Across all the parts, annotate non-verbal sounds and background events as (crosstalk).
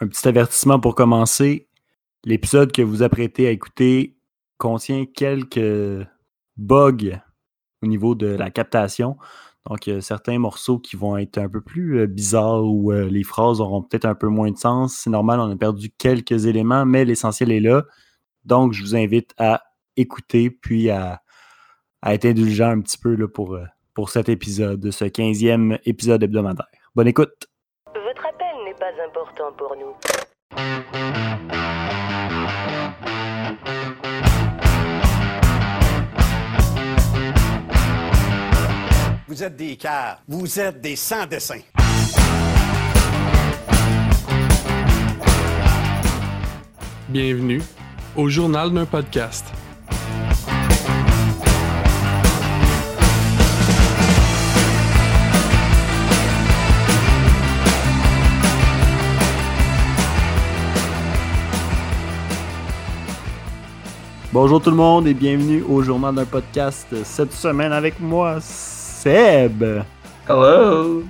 un petit avertissement pour commencer. L'épisode que vous apprêtez à écouter contient quelques bugs au niveau de la captation. Donc, certains morceaux qui vont être un peu plus euh, bizarres ou euh, les phrases auront peut-être un peu moins de sens. C'est normal, on a perdu quelques éléments, mais l'essentiel est là. Donc, je vous invite à écouter puis à, être indulgent un petit peu euh, pour cet épisode, ce 15e épisode hebdomadaire. Bonne écoute! Important pour nous. Vous êtes des cars. Vous êtes des sans-dessins. Bienvenue au journal d'un podcast. Bonjour tout le monde et bienvenue au journal d'un podcast cette semaine avec moi, Seb. Hello.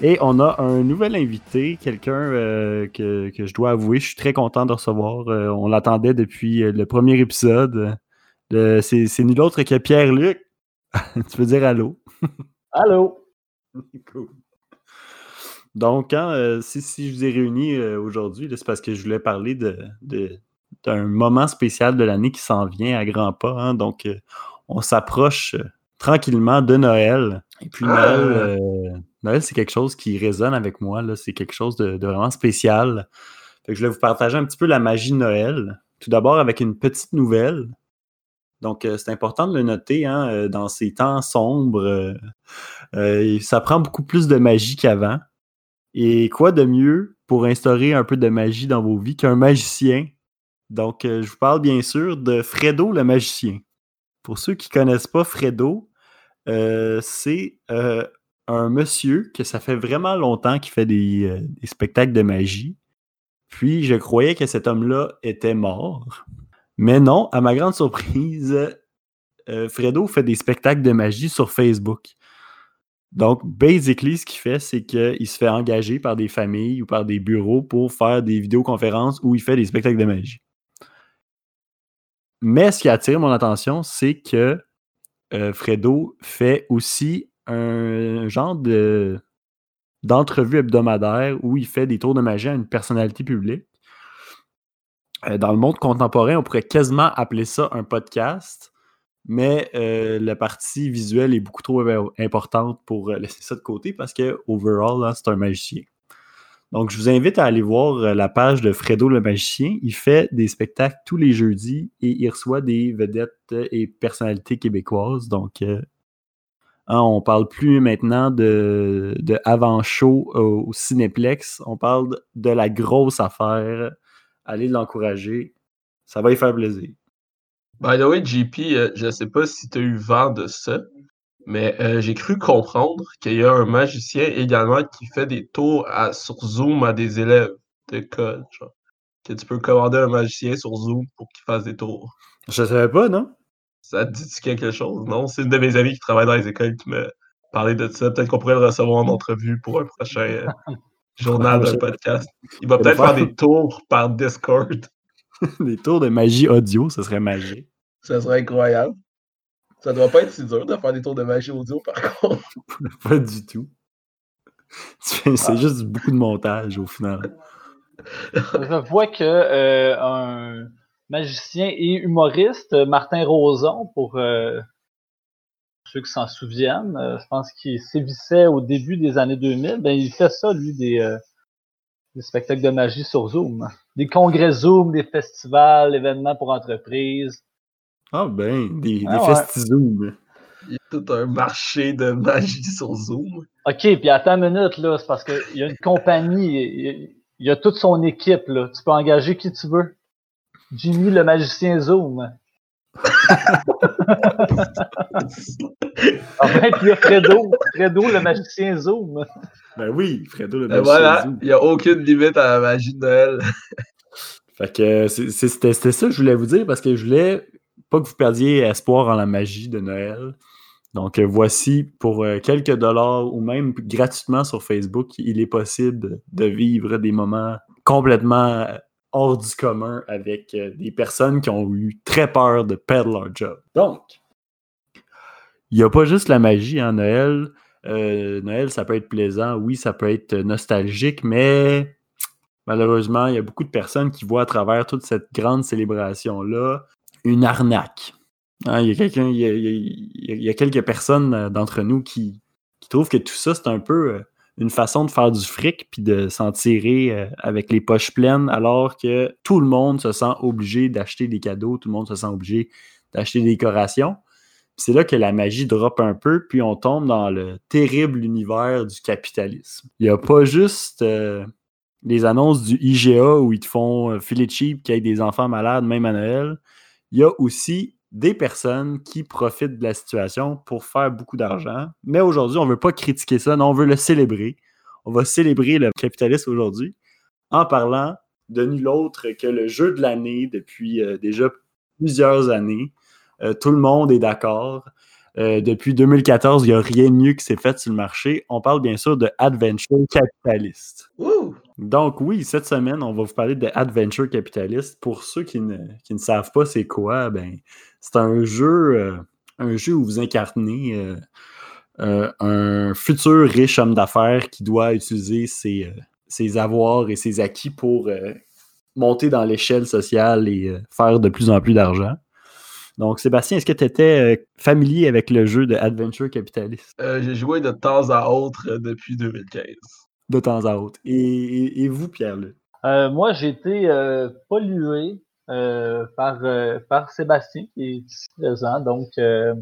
Et on a un nouvel invité, quelqu'un euh, que, je dois avouer, je suis très content de recevoir. Euh, on l'attendait depuis euh, le premier épisode. C'est nul autre que Pierre-Luc. (laughs) tu peux dire allô? (laughs) allô. (laughs) cool. Donc, hein, si, si, je vous ai réunis aujourd'hui, c'est parce que je voulais parler de, d'un moment spécial de l'année qui s'en vient à grands pas. Hein. donc, euh, on s'approche euh, tranquillement de Noël. Et puis, Noël, ah! euh, c'est quelque chose qui résonne avec moi. C'est quelque chose de, vraiment spécial. je voulais vous partager un petit peu la magie de Noël. Tout d'abord avec une petite nouvelle. Donc, c'est important de le noter hein, dans ces temps sombres. ça prend beaucoup plus de magie qu'avant. Et quoi de mieux pour instaurer un peu de magie dans vos vies qu'un magicien? Donc, euh, je vous parle bien sûr de Fredo le magicien. Pour ceux qui ne connaissent pas Fredo, euh, c'est euh, un monsieur que ça fait vraiment longtemps qu'il fait des, spectacles de magie. Puis, je croyais que cet homme-là était mort. Mais non, à ma grande surprise, Fredo fait des spectacles de magie sur Facebook. Donc, basically, ce qu'il fait, c'est qu'il se fait engager par des familles ou par des bureaux pour faire des vidéoconférences où il fait des spectacles de magie. Mais ce qui attire mon attention, c'est que euh, Fredo fait aussi un genre de d'entrevue hebdomadaire où il fait des tours de magie à une personnalité publique. Euh, dans le monde contemporain, on pourrait quasiment appeler ça un podcast, mais euh, la partie visuelle est beaucoup trop importante pour laisser ça de côté parce que, overall, c'est un magicien. Donc, je vous invite à aller voir euh, la page de Fredo le magicien. Il fait des spectacles tous les jeudis et il reçoit des vedettes et personnalités québécoises. Donc, euh, hein, on parle plus maintenant de, avant-show au, Cinéplex. On parle de la grosse affaire. Allez l'encourager. Ça va y faire plaisir. By the way, JP, euh, je ne sais pas si tu as eu vent de ça, mais euh, j'ai cru comprendre qu'il y a un magicien également qui fait des tours sur Zoom à des élèves d'école. Que tu peux commander un magicien sur Zoom pour qu'il fasse des tours. Je savais pas, non? Ça te dit quelque chose? Non, c'est une de mes amies qui travaille dans les écoles qui me parlait de ça. Peut-être qu'on pourrait le recevoir en entrevue pour un prochain euh, (laughs) journal d'un podcast. Il va peut-être faire des tours par Discord. (laughs) des tours de magie audio, ça serait magique. Ça serait incroyable. Ça doit pas être si dur de faire des tours de magie audio, par contre. (laughs) pas du tout. C'est ah. juste beaucoup de montage au final. Je vois que euh, un magicien et humoriste, Martin Roson, pour euh, ceux qui s'en souviennent, euh, je pense qu'il sévissait au début des années 2000, ben, il fait ça, lui, des, des spectacles de magie sur Zoom. Des congrès Zoom, des festivals, événements pour entreprises. Ah ben, des, ah, Zoom. Il y a tout un marché de magie sur Zoom. OK, puis attends une minute, là, c'est parce qu'il y a une compagnie, il y a toute son équipe, là. Tu peux engager qui tu veux. Jimmy, le magicien Zoom. (laughs) en fait, il y a Fredo, Fredo, le magicien Zoom. Ben oui, Fredo, le ben magicien voilà, Zoom. Il n'y a aucune limite à la magie de Noël. fait que c'était ça que je voulais vous dire parce que je voulais pas que vous perdiez espoir en la magie de Noël. Donc, euh, voici pour euh, quelques dollars ou même gratuitement sur Facebook, il est possible de vivre des moments complètement hors du commun avec euh, des personnes qui ont eu très peur de perdre leur job. Donc, il n'y a pas juste la magie en Noël. Euh, Noël, ça peut être plaisant, oui, ça peut être nostalgique, mais malheureusement, il y a beaucoup de personnes qui voient à travers toute cette grande célébration-là une arnaque. Il, y a quelques personnes euh, d'entre nous qui, trouvent que tout ça, c'est un peu euh, une façon de faire du fric puis de s'en tirer euh, avec les poches pleines, alors que tout le monde se sent obligé d'acheter des cadeaux, tout le monde se sent obligé d'acheter des décorations. C'est là que la magie drop un peu, puis on tombe dans le terrible univers du capitalisme. Il n'y a pas juste les annonces du IGA où ils te font filet cheap qu'il y ait des enfants malades, même à Noël. Il y a aussi des personnes qui profitent de la situation pour faire beaucoup d'argent. Mais aujourd'hui, on ne veut pas critiquer ça, non, on veut le célébrer. On va célébrer le capitalisme aujourd'hui en parlant de nul autre que le jeu de l'année depuis euh, déjà plusieurs années. Euh, tout le monde est d'accord. Euh, depuis 2014, il n'y a rien de mieux qui s'est fait sur le marché. On parle bien sûr de Adventure Capitalist. Donc oui, cette semaine, on va vous parler de Adventure Capitalist. Pour ceux qui ne, savent pas c'est quoi, ben, c'est un jeu, euh, où vous incarnez euh, euh, un futur riche homme d'affaires qui doit utiliser ses, avoirs et ses acquis pour monter dans l'échelle sociale et faire de plus en plus d'argent. Donc, Sébastien, est-ce que tu étais familier avec le jeu de Adventure Capitalist J'ai joué de temps à autre depuis 2015. De temps à autre? Et, et- et vous, Pierre-Luc? Euh, moi, j'ai été euh, pollué euh, par, euh, par Sébastien, qui est ici présent. Donc, euh,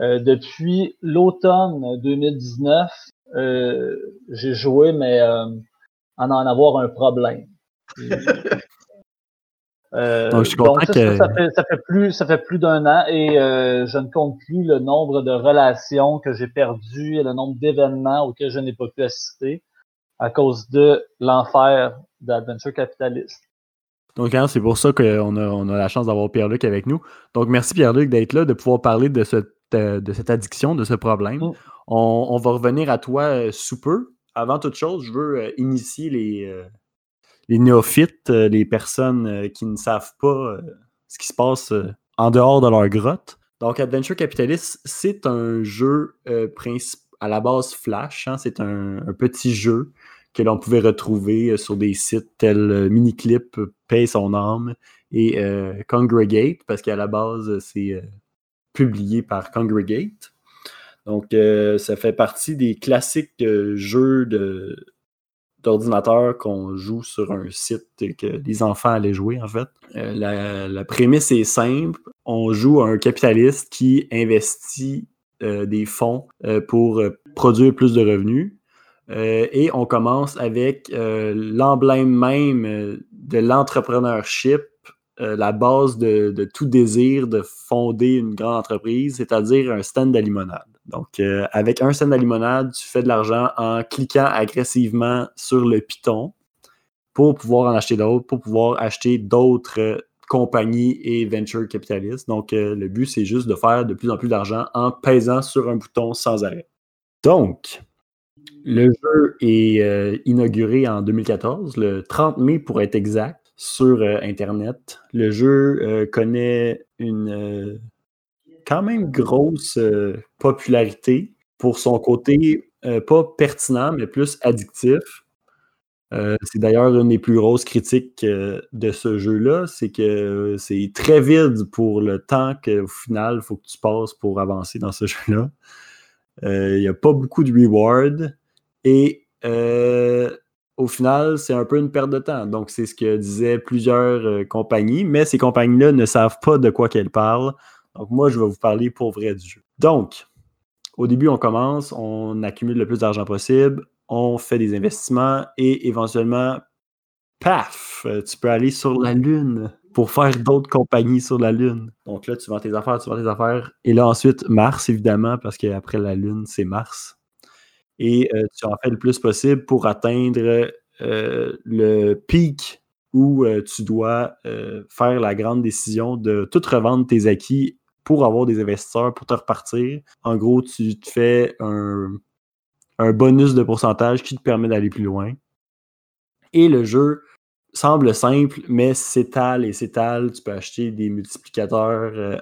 euh, depuis l'automne 2019, euh, j'ai joué, mais euh, en en avoir un problème. (laughs) Euh, Donc, je suis content ça, que- ça, ça fait, ça fait plus, ça fait plus d'un an et euh, je ne compte plus le nombre de relations que j'ai perdues et le nombre d'événements auxquels je n'ai pas pu assister à cause de l'enfer d'Adventure Capitalist. Donc, hein, c'est pour ça qu'on a, on a la chance d'avoir Pierre-Luc avec nous. Donc, merci Pierre-Luc d'être là, de pouvoir parler de, cette, de cette addiction, de ce problème. Mm. On, on va revenir à toi euh, sous peu. Avant toute chose, je veux initier les, les néophytes, euh, les personnes euh, qui ne savent pas euh, ce qui se passe en dehors de leur grotte. Donc, Adventure Capitalist, c'est un jeu à la base Flash. hein. c'est un, petit jeu que l'on pouvait retrouver sur des sites tels Miniclip, Paye son âme et Congregate, parce qu'à la base, c'est publié par Congregate. Donc, ça fait partie des classiques jeux de- d'ordinateur qu'on joue sur un site que les enfants allaient jouer, en fait. Euh, la, la prémisse est simple. On joue un capitaliste qui investit euh, des fonds euh, pour produire plus de revenus. Et on commence avec l'emblème même de l'entrepreneurship, la base de, de tout désir de fonder une grande entreprise, c'est-à-dire un stand à limonade. Donc, euh, avec un stand à limonade, tu fais de l'argent en cliquant agressivement sur le piton pour pouvoir en acheter d'autres, pour pouvoir acheter d'autres compagnies et venture capitalistes. Donc, euh, le but, c'est juste de faire de plus en plus d'argent en pesant sur un bouton sans arrêt. Donc, le jeu est euh, inauguré en 2014, le 30 mai pour être exact, sur Internet. Le jeu connaît une quand même grosse euh, popularité pour son côté euh, pas pertinent, mais plus addictif. Euh, c'est d'ailleurs une des plus grosses critiques de ce jeu-là, c'est que c'est très vide pour le temps qu'au final, il faut que tu passes pour avancer dans ce (laughs) jeu-là. Il n'y a pas beaucoup de reward. Et au final, c'est un peu une perte de temps. Donc, c'est ce que disaient plusieurs compagnies, mais ces compagnies-là ne savent pas de quoi qu'elles parlent. Donc, moi, je vais vous parler pour vrai du jeu. Donc, au début, on commence, on accumule le plus d'argent possible, on fait des investissements et éventuellement, paf, euh, tu peux aller sur la Lune pour faire d'autres compagnies sur la Lune. Donc là, tu vends tes affaires, tu vends tes affaires. Et là, ensuite, Mars, évidemment, parce qu'après la Lune, c'est Mars et euh, tu en fais le plus possible pour atteindre euh, le pic où tu dois faire la grande décision de tout revendre tes acquis pour avoir des investisseurs pour te repartir. En gros, tu te fais un, bonus de pourcentage qui te permet d'aller plus loin. Et le jeu semble simple, mais s'étale et s'étale. Tu peux acheter des multiplicateurs euh,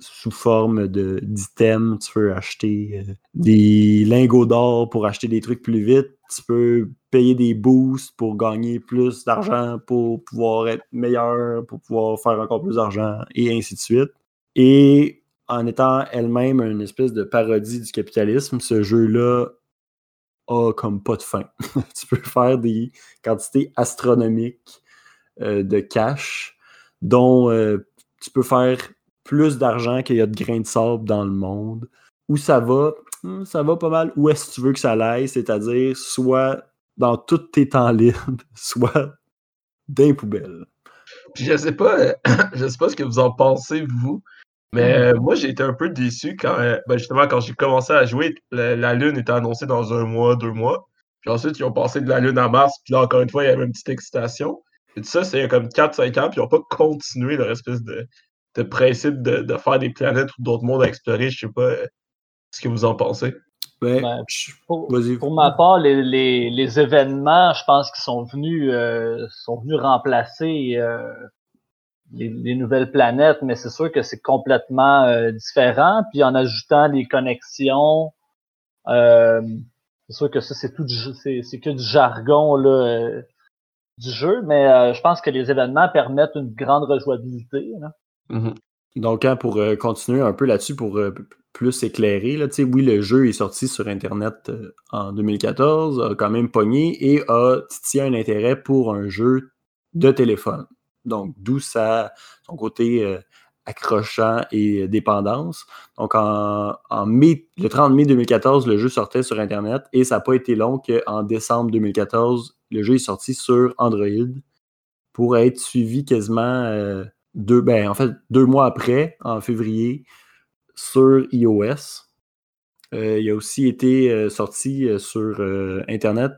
sous forme d'items. Tu peux acheter euh, des lingots d'or pour acheter des trucs plus vite. Tu peux payer des boosts pour gagner plus d'argent, pour pouvoir être meilleur, pour pouvoir faire encore plus d'argent, et ainsi de suite. Et en étant elle-même une espèce de parodie du capitalisme, ce jeu-là a comme pas de fin. (laughs) tu peux faire des quantités astronomiques euh, de cash, dont euh, tu peux faire plus d'argent qu'il y a de grains de sable dans le monde. Où ça va, Hmm, ça va pas mal. Où est-ce que tu veux que ça aille, c'est-à-dire soit dans tous tes temps libres, (laughs) soit dans les poubelles. Puis je sais pas, euh, (clears throat) je sais pas ce que vous en pensez, vous, mais euh, moi j'ai été un peu déçu quand euh, ben, justement quand j'ai commencé à jouer, la, la Lune était annoncée dans un mois, deux mois. Puis ensuite, ils ont passé de la Lune à Mars, puis là encore une fois, il y avait une petite excitation. Et tout ça, c'est comme 4-5 ans, puis ils n'ont pas continué leur espèce de, de principe de, de faire des planètes ou d'autres mondes à explorer. Je sais pas euh, ce que vous en pensez. Ben, Ben, Pour, ma part, les, les, les événements, je pense qu'ils sont venus euh, sont venus remplacer euh, les, les nouvelles planètes, mais c'est sûr que c'est complètement euh, différent. Puis en ajoutant les connexions, euh, c'est sûr que ça c'est tout, c'est que du jargon là, euh, du jeu, mais je pense que les événements permettent une grande rejouabilité. Mhm. Donc, hein, pour continuer un peu là-dessus, pour plus éclairer, là, oui, le jeu est sorti sur Internet en 2014, a quand même pogné et a titillé un intérêt pour un jeu de téléphone. Donc, d'où ça, son côté euh, accrochant et dépendance. Donc, en, mai, le 30 mai 2014, le jeu sortait sur Internet et ça n'a pas été long qu'en décembre 2014, le jeu est sorti sur Android pour être suivi quasiment euh, deux, ben, en fait, deux mois après, en février, sur iOS. Euh, il a aussi été euh, sorti euh, sur euh, Internet,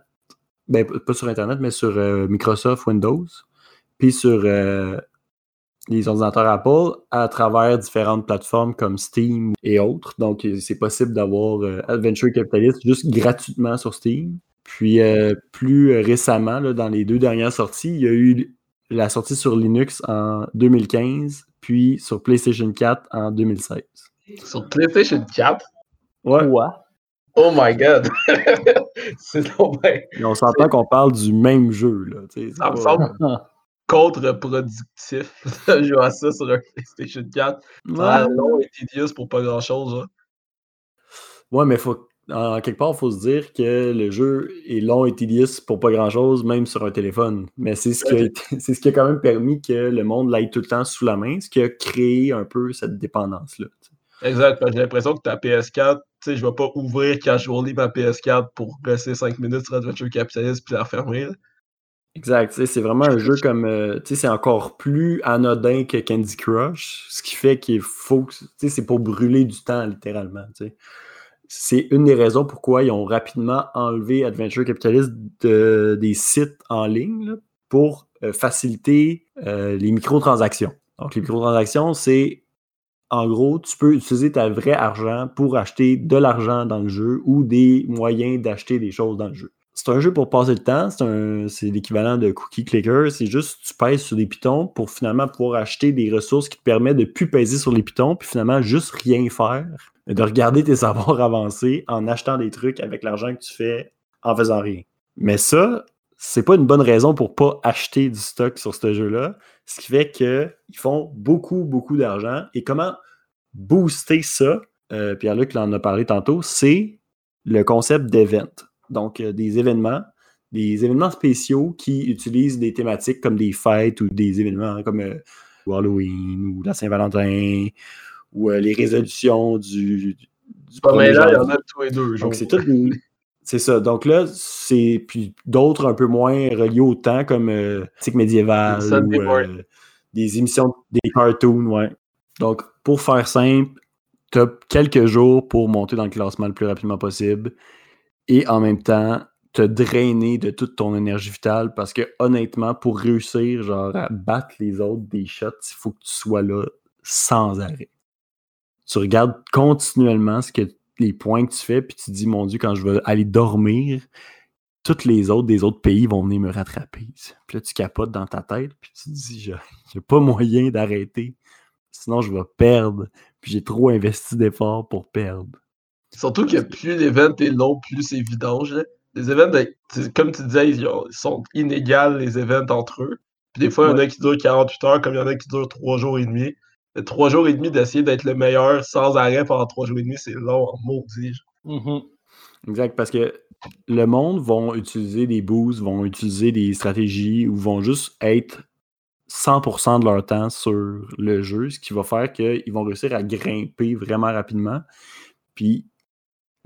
ben, pas sur Internet, mais sur euh, Microsoft Windows, puis sur euh, les ordinateurs Apple à travers différentes plateformes comme Steam et autres. Donc, c'est possible d'avoir euh, Adventure Capitalist juste gratuitement sur Steam. Puis, euh, plus récemment, là, dans les deux dernières sorties, il y a eu la sortie sur Linux en 2015, puis sur PlayStation 4 en 2016. Sur PlayStation 4, Ouais, Quoi? oh my god! (laughs) c'est mais on s'entend qu'on parle du même jeu. Là, Ça me semble (laughs) contre-productif (laughs) de jouer à ça sur un PlayStation 4. Ouais, Ça long et tedious pour pas grand-chose. hein. Ouais, mais faut, en quelque part, il faut se dire que le jeu est long et tedious pour pas grand-chose, même sur un téléphone. Mais c'est ce, qui a (laughs) ce qui a quand même permis que le monde l'aille tout le temps sous la main, ce qui a créé un peu cette dépendance-là. Exact. J'ai l'impression que ta PS4, tu sais, je vais pas ouvrir casually ma PS4 pour rester 5 minutes sur Adventure Capitalist puis la refermer. là. Exact. C'est vraiment un jeu comme. euh, tu sais, c'est encore plus anodin que Candy Crush, ce qui fait qu'il faut. tu sais, C'est pour brûler du temps, littéralement. C'est une des raisons pourquoi ils ont rapidement enlevé Adventure Capitalist de- des sites en ligne pour euh, faciliter euh, les microtransactions. Donc, les microtransactions, c'est en gros, tu peux utiliser ta vraie argent pour acheter de l'argent dans le jeu ou des moyens d'acheter des choses dans le jeu. C'est un jeu pour passer le temps, c'est l'équivalent de cookie clicker, c'est juste tu pèses sur des pitons pour finalement pouvoir acheter des ressources qui te permettent de plus peser sur les pitons, puis finalement juste rien faire, de regarder tes (laughs) savoirs avancer en achetant des trucs avec l'argent que tu fais en faisant rien. Mais ça, c'est pas une bonne raison pour pas acheter du stock sur ce jeu-là, ce qui fait qu'ils font beaucoup, beaucoup d'argent. Et comment booster ça, euh, Pierre-Luc en a parlé tantôt, c'est le concept d'event. Donc, euh, des événements, des événements spéciaux qui utilisent des thématiques comme des fêtes ou des événements comme euh, Halloween ou la Saint-Valentin ou euh, les résolutions du, du Pas mais 1er là, il y en a tous les deux. Donc, c'est tout C'est ça. Donc là, c'est. Puis d'autres un peu moins reliés au temps, comme euh, Tic médiéval Les Sunday ou euh, morning. des émissions, des cartoons, ouais. Donc, pour faire simple, tu as quelques jours pour monter dans le classement le plus rapidement possible et en même temps te drainer de toute ton énergie vitale parce que honnêtement, pour réussir genre à battre les autres des shots, il faut que tu sois là sans arrêt. Tu regardes continuellement ce que les points que tu fais, puis tu dis, mon Dieu, quand je vais aller dormir, tous les autres des autres pays vont venir me rattraper. Puis là, tu capotes dans ta tête, puis tu te dis, n'ai pas moyen d'arrêter. Sinon, je vais perdre. Puis j'ai trop investi d'efforts pour perdre. Surtout que plus l'événement est long, plus c'est vidange. là. Les événements, ben, comme tu disais, ils, ont- ils sont inégales, les événements entre eux. Puis des fois, il y en a qui durent 48 heures, comme il y en a qui durent 3 jours et demi. Mais 3 jours et demi d'essayer d'être le meilleur sans arrêt pendant 3 jours et demi, c'est long en maudit. Mhm. Exact, parce que le monde vont utiliser des boosts, vont utiliser des stratégies ou vont juste être 100% de leur temps sur le jeu, ce qui va faire qu'ils vont réussir à grimper vraiment rapidement. Puis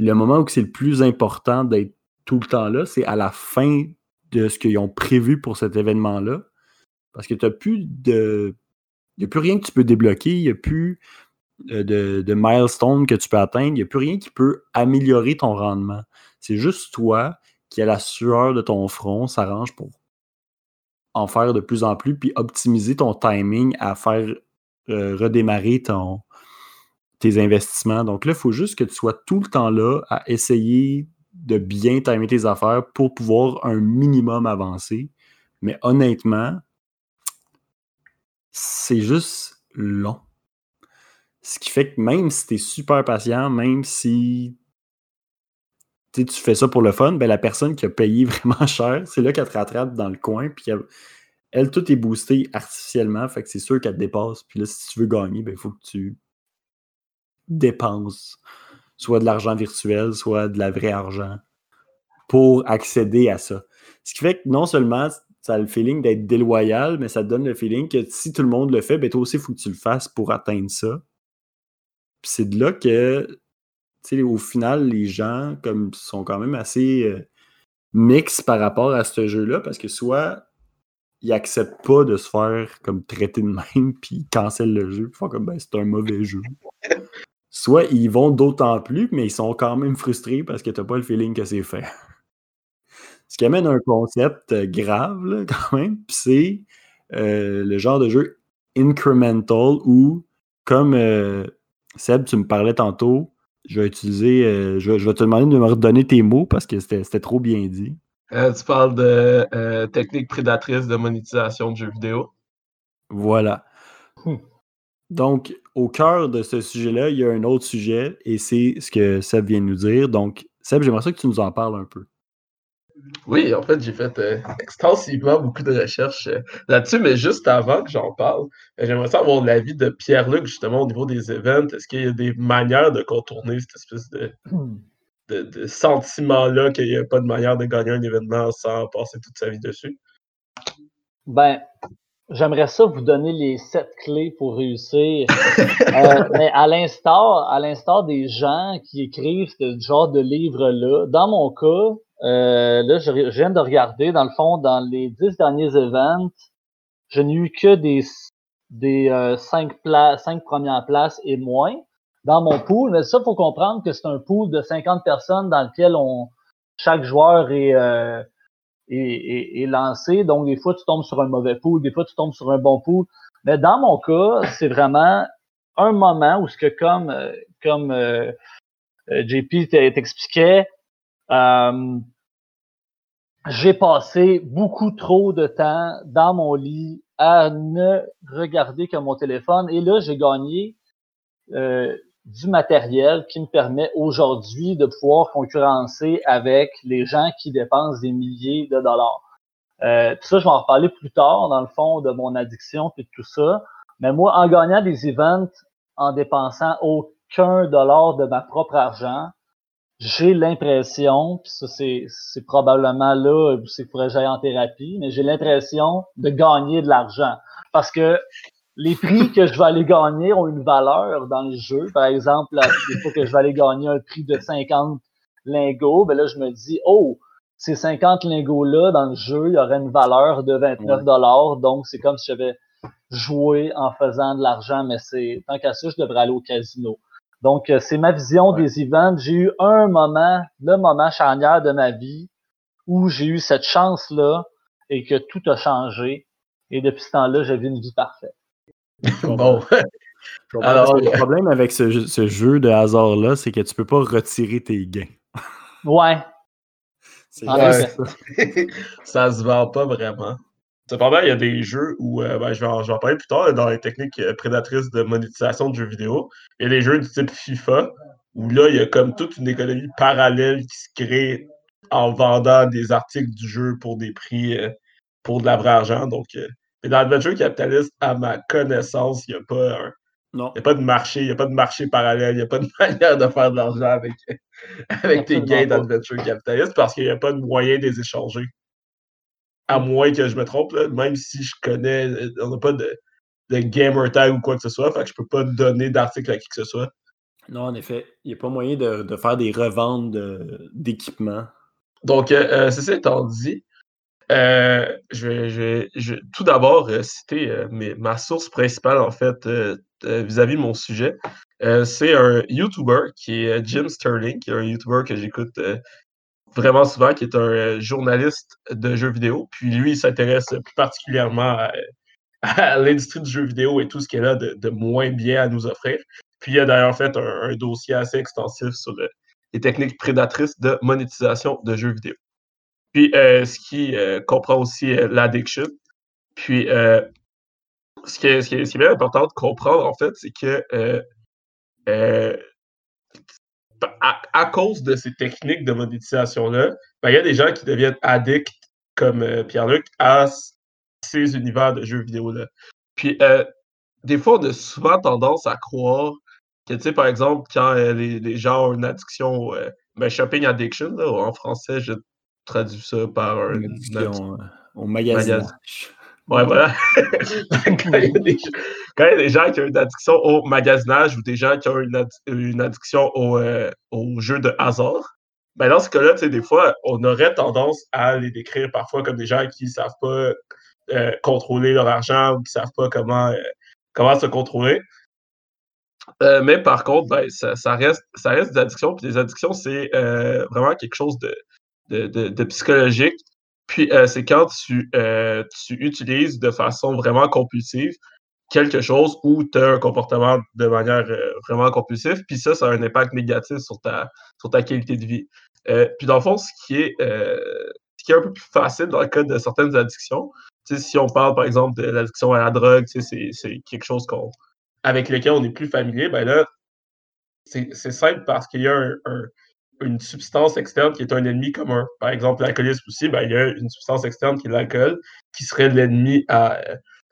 le moment où c'est le plus important d'être tout le temps là, c'est à la fin de ce qu'ils ont prévu pour cet événement-là. Parce que tu n'as plus de. Il n'y a plus rien que tu peux débloquer, il n'y a plus euh, de, de milestone que tu peux atteindre, il n'y a plus rien qui peut améliorer ton rendement. C'est juste toi qui, à la sueur de ton front, s'arrange pour en faire de plus en plus, puis optimiser ton timing à faire euh, redémarrer ton, tes investissements. Donc là, il faut juste que tu sois tout le temps là à essayer de bien timer tes affaires pour pouvoir un minimum avancer. Mais honnêtement, c'est juste long. Ce qui fait que même si tu es super patient, même si tu fais ça pour le fun, ben la personne qui a payé (laughs) vraiment cher, c'est là qu'elle te rattrape dans le coin, puis elle, tout est boosté artificiellement, fait que c'est sûr qu'elle te dépasse. Puis là, si tu veux gagner, ben, il faut que tu dépenses soit de l'argent virtuel, soit de la vraie argent pour accéder à ça. Ce qui fait que non seulement ça a le feeling d'être déloyal, mais ça te donne le feeling que si tout le monde le fait, ben toi aussi, il faut que tu le fasses pour atteindre ça. Puis c'est de là que, au final, les gens comme, sont quand même assez euh, mix par rapport à ce jeu-là, parce que soit ils acceptent pas de se faire comme traiter de même, (laughs) puis ils cancellent le jeu, puis font comme ben, c'est un mauvais jeu. (laughs) Soit ils vont d'autant plus, mais ils sont quand même frustrés parce que t'as pas le feeling que c'est fait. Ce qui amène un concept euh, grave, là, (laughs) quand même, c'est euh, le genre de jeu incremental où, comme euh, Seb, tu me parlais tantôt, je vais utiliser, euh, je, vais, je vais te demander de me redonner tes mots parce que c'était trop bien dit. Tu parles de technique prédatrice de monétisation de jeux vidéo. Voilà. Hmm. Donc, au cœur de ce sujet-là, il y a un autre sujet et c'est ce que Seb vient de nous dire. Donc, Seb, j'aimerais ça que tu nous en parles un peu. Oui, en fait, j'ai fait euh, extensivement beaucoup de recherches euh, là-dessus, mais juste avant que j'en parle, euh, j'aimerais savoir l'avis de Pierre-Luc, justement, au niveau des events. Est-ce qu'il y a des manières de contourner cette espèce de, de, de sentiment-là qu'il n'y a pas de manière de gagner un événement sans passer toute sa vie dessus? Ben, j'aimerais ça vous donner les sept clés pour réussir. (laughs) Euh, mais à l'instar, à l'instar des gens qui écrivent ce genre de livres-là, dans mon cas, euh, là, je, je viens de regarder, dans le fond, dans les dix derniers events, je n'ai eu que des, des euh, cinq, pla- cinq premières places et moins dans mon pool. Mais ça, faut comprendre que c'est un pool de 50 personnes dans lequel on, chaque joueur est, est- est lancé. Donc, des fois, tu tombes sur un mauvais pool, des fois, tu tombes sur un bon pool. Mais dans mon cas, c'est vraiment un moment où ce que comme, euh, comme euh, euh, JP t'expliquait, euh, j'ai passé beaucoup trop de temps dans mon lit à ne regarder que mon téléphone. Et là, j'ai gagné euh, du matériel qui me permet aujourd'hui de pouvoir concurrencer avec les gens qui dépensent des milliers de dollars. Euh, tout ça, je vais en reparler plus tard, dans le fond, de mon addiction et de tout ça. Mais moi, en gagnant des events, en dépensant aucun dollar de ma propre argent, j'ai l'impression, puis ça c'est, probablement là, où c'est que j'aille en thérapie, mais j'ai l'impression de gagner de l'argent. Parce que les prix que je vais aller gagner ont une valeur dans le jeu. Par exemple, là, des fois que je vais aller gagner un prix de 50 lingots, ben là, je me dis, oh, ces 50 lingots-là, dans le jeu, il y aurait une valeur de 29 dollars. Donc, c'est comme si j'avais joué en faisant de l'argent, mais c'est, tant qu'à ça, je devrais aller au casino. Donc, euh, c'est ma vision Ouais. des events. J'ai eu un moment, le moment charnière de ma vie, où j'ai eu cette chance-là et que tout a changé. Et depuis ce temps-là, j'ai vu une vie parfaite. (laughs) Bon, (laughs) Alors, le problème avec ce, jeu- ce jeu de hasard-là, c'est que tu peux pas retirer tes gains. Ouais. (laughs) Ouais. ça se vend pas vraiment. Cependant, il y a des jeux où, euh, ben, je, vais en, je vais en parler plus tard, dans les techniques euh, prédatrices de monétisation de jeux vidéo. Il y a des jeux du type FIFA, où là, il y a comme toute une économie parallèle qui se crée en vendant des articles du jeu pour des prix, euh, pour de la vraie argent. Donc, euh, mais dans Adventure Capitalist, à ma connaissance, il n'y a pas un- Non. il y a pas de marché, il n'y a pas de marché parallèle, il n'y a pas de (laughs) manière de faire de l'argent avec, avec tes gains d'adventure capitaliste parce qu'il n'y a pas de moyen de les échanger. À moins que je me trompe, là, même si je connais, euh, on n'a pas de, de gamer tag ou quoi que ce soit, fait que je peux pas donner d'article à qui que ce soit. Non, en effet, il n'y a pas moyen de, de faire des reventes de- d'équipements. Donc, euh, euh, ceci étant dit, euh, je vais, tout d'abord euh, citer euh, ma source principale, en fait, vis-à-vis de mon sujet. C'est un YouTuber qui est Jim Sterling, qui est un YouTuber que j'écoute vraiment souvent, qui est un journaliste de jeux vidéo. Puis lui, il s'intéresse plus particulièrement à, (laughs) l'industrie du jeu vidéo et tout ce qu'elle a de, moins bien à nous offrir. Puis il a d'ailleurs fait un, dossier assez extensif sur le- les techniques prédatrices de monétisation de jeux vidéo. Puis euh, ce qui euh, comprend aussi euh, l'addiction. Puis euh, ce, qui est, ce, qui est, bien important de comprendre, en fait, c'est que à, cause de ces techniques de monétisation-là, ben, il y a des gens qui deviennent addicts, comme Pierre-Luc, à ces univers de jeux vidéo-là. Puis, des fois, on a souvent tendance à croire que, tu sais, par exemple, quand les, les gens ont une addiction, euh, ben, shopping addiction, là, en français, je traduis ça par un. Addiction, euh. Ouais, voilà. (laughs) quand, il y a des, quand il y a des gens qui ont une addiction au magasinage ou des gens qui ont une, une addiction au, euh, au jeu de hasard, ben dans ce cas-là, tu sais, des fois, on aurait tendance à les décrire parfois comme des gens qui ne savent pas euh, contrôler leur argent ou qui ne savent pas comment, euh, comment se contrôler. Mais par contre, ben, ça, ça reste, ça reste des addictions. Puis les addictions, c'est vraiment quelque chose de, de, psychologique. Puis euh, c'est quand tu, euh, tu utilises de façon vraiment compulsive quelque chose où tu as un comportement de manière euh, vraiment compulsive, puis ça, ça a un impact négatif sur ta, sur ta qualité de vie. Puis dans le fond, ce qui, est, ce qui est un peu plus facile dans le cas de certaines addictions, si on parle par exemple de l'addiction à la drogue, c'est quelque chose avec lequel on est plus familier, ben là, c'est simple parce qu'il y a un- une substance externe qui est un ennemi commun. Par exemple, l'alcoolisme aussi, ben, il y a une substance externe qui est l'alcool, qui serait l'ennemi à,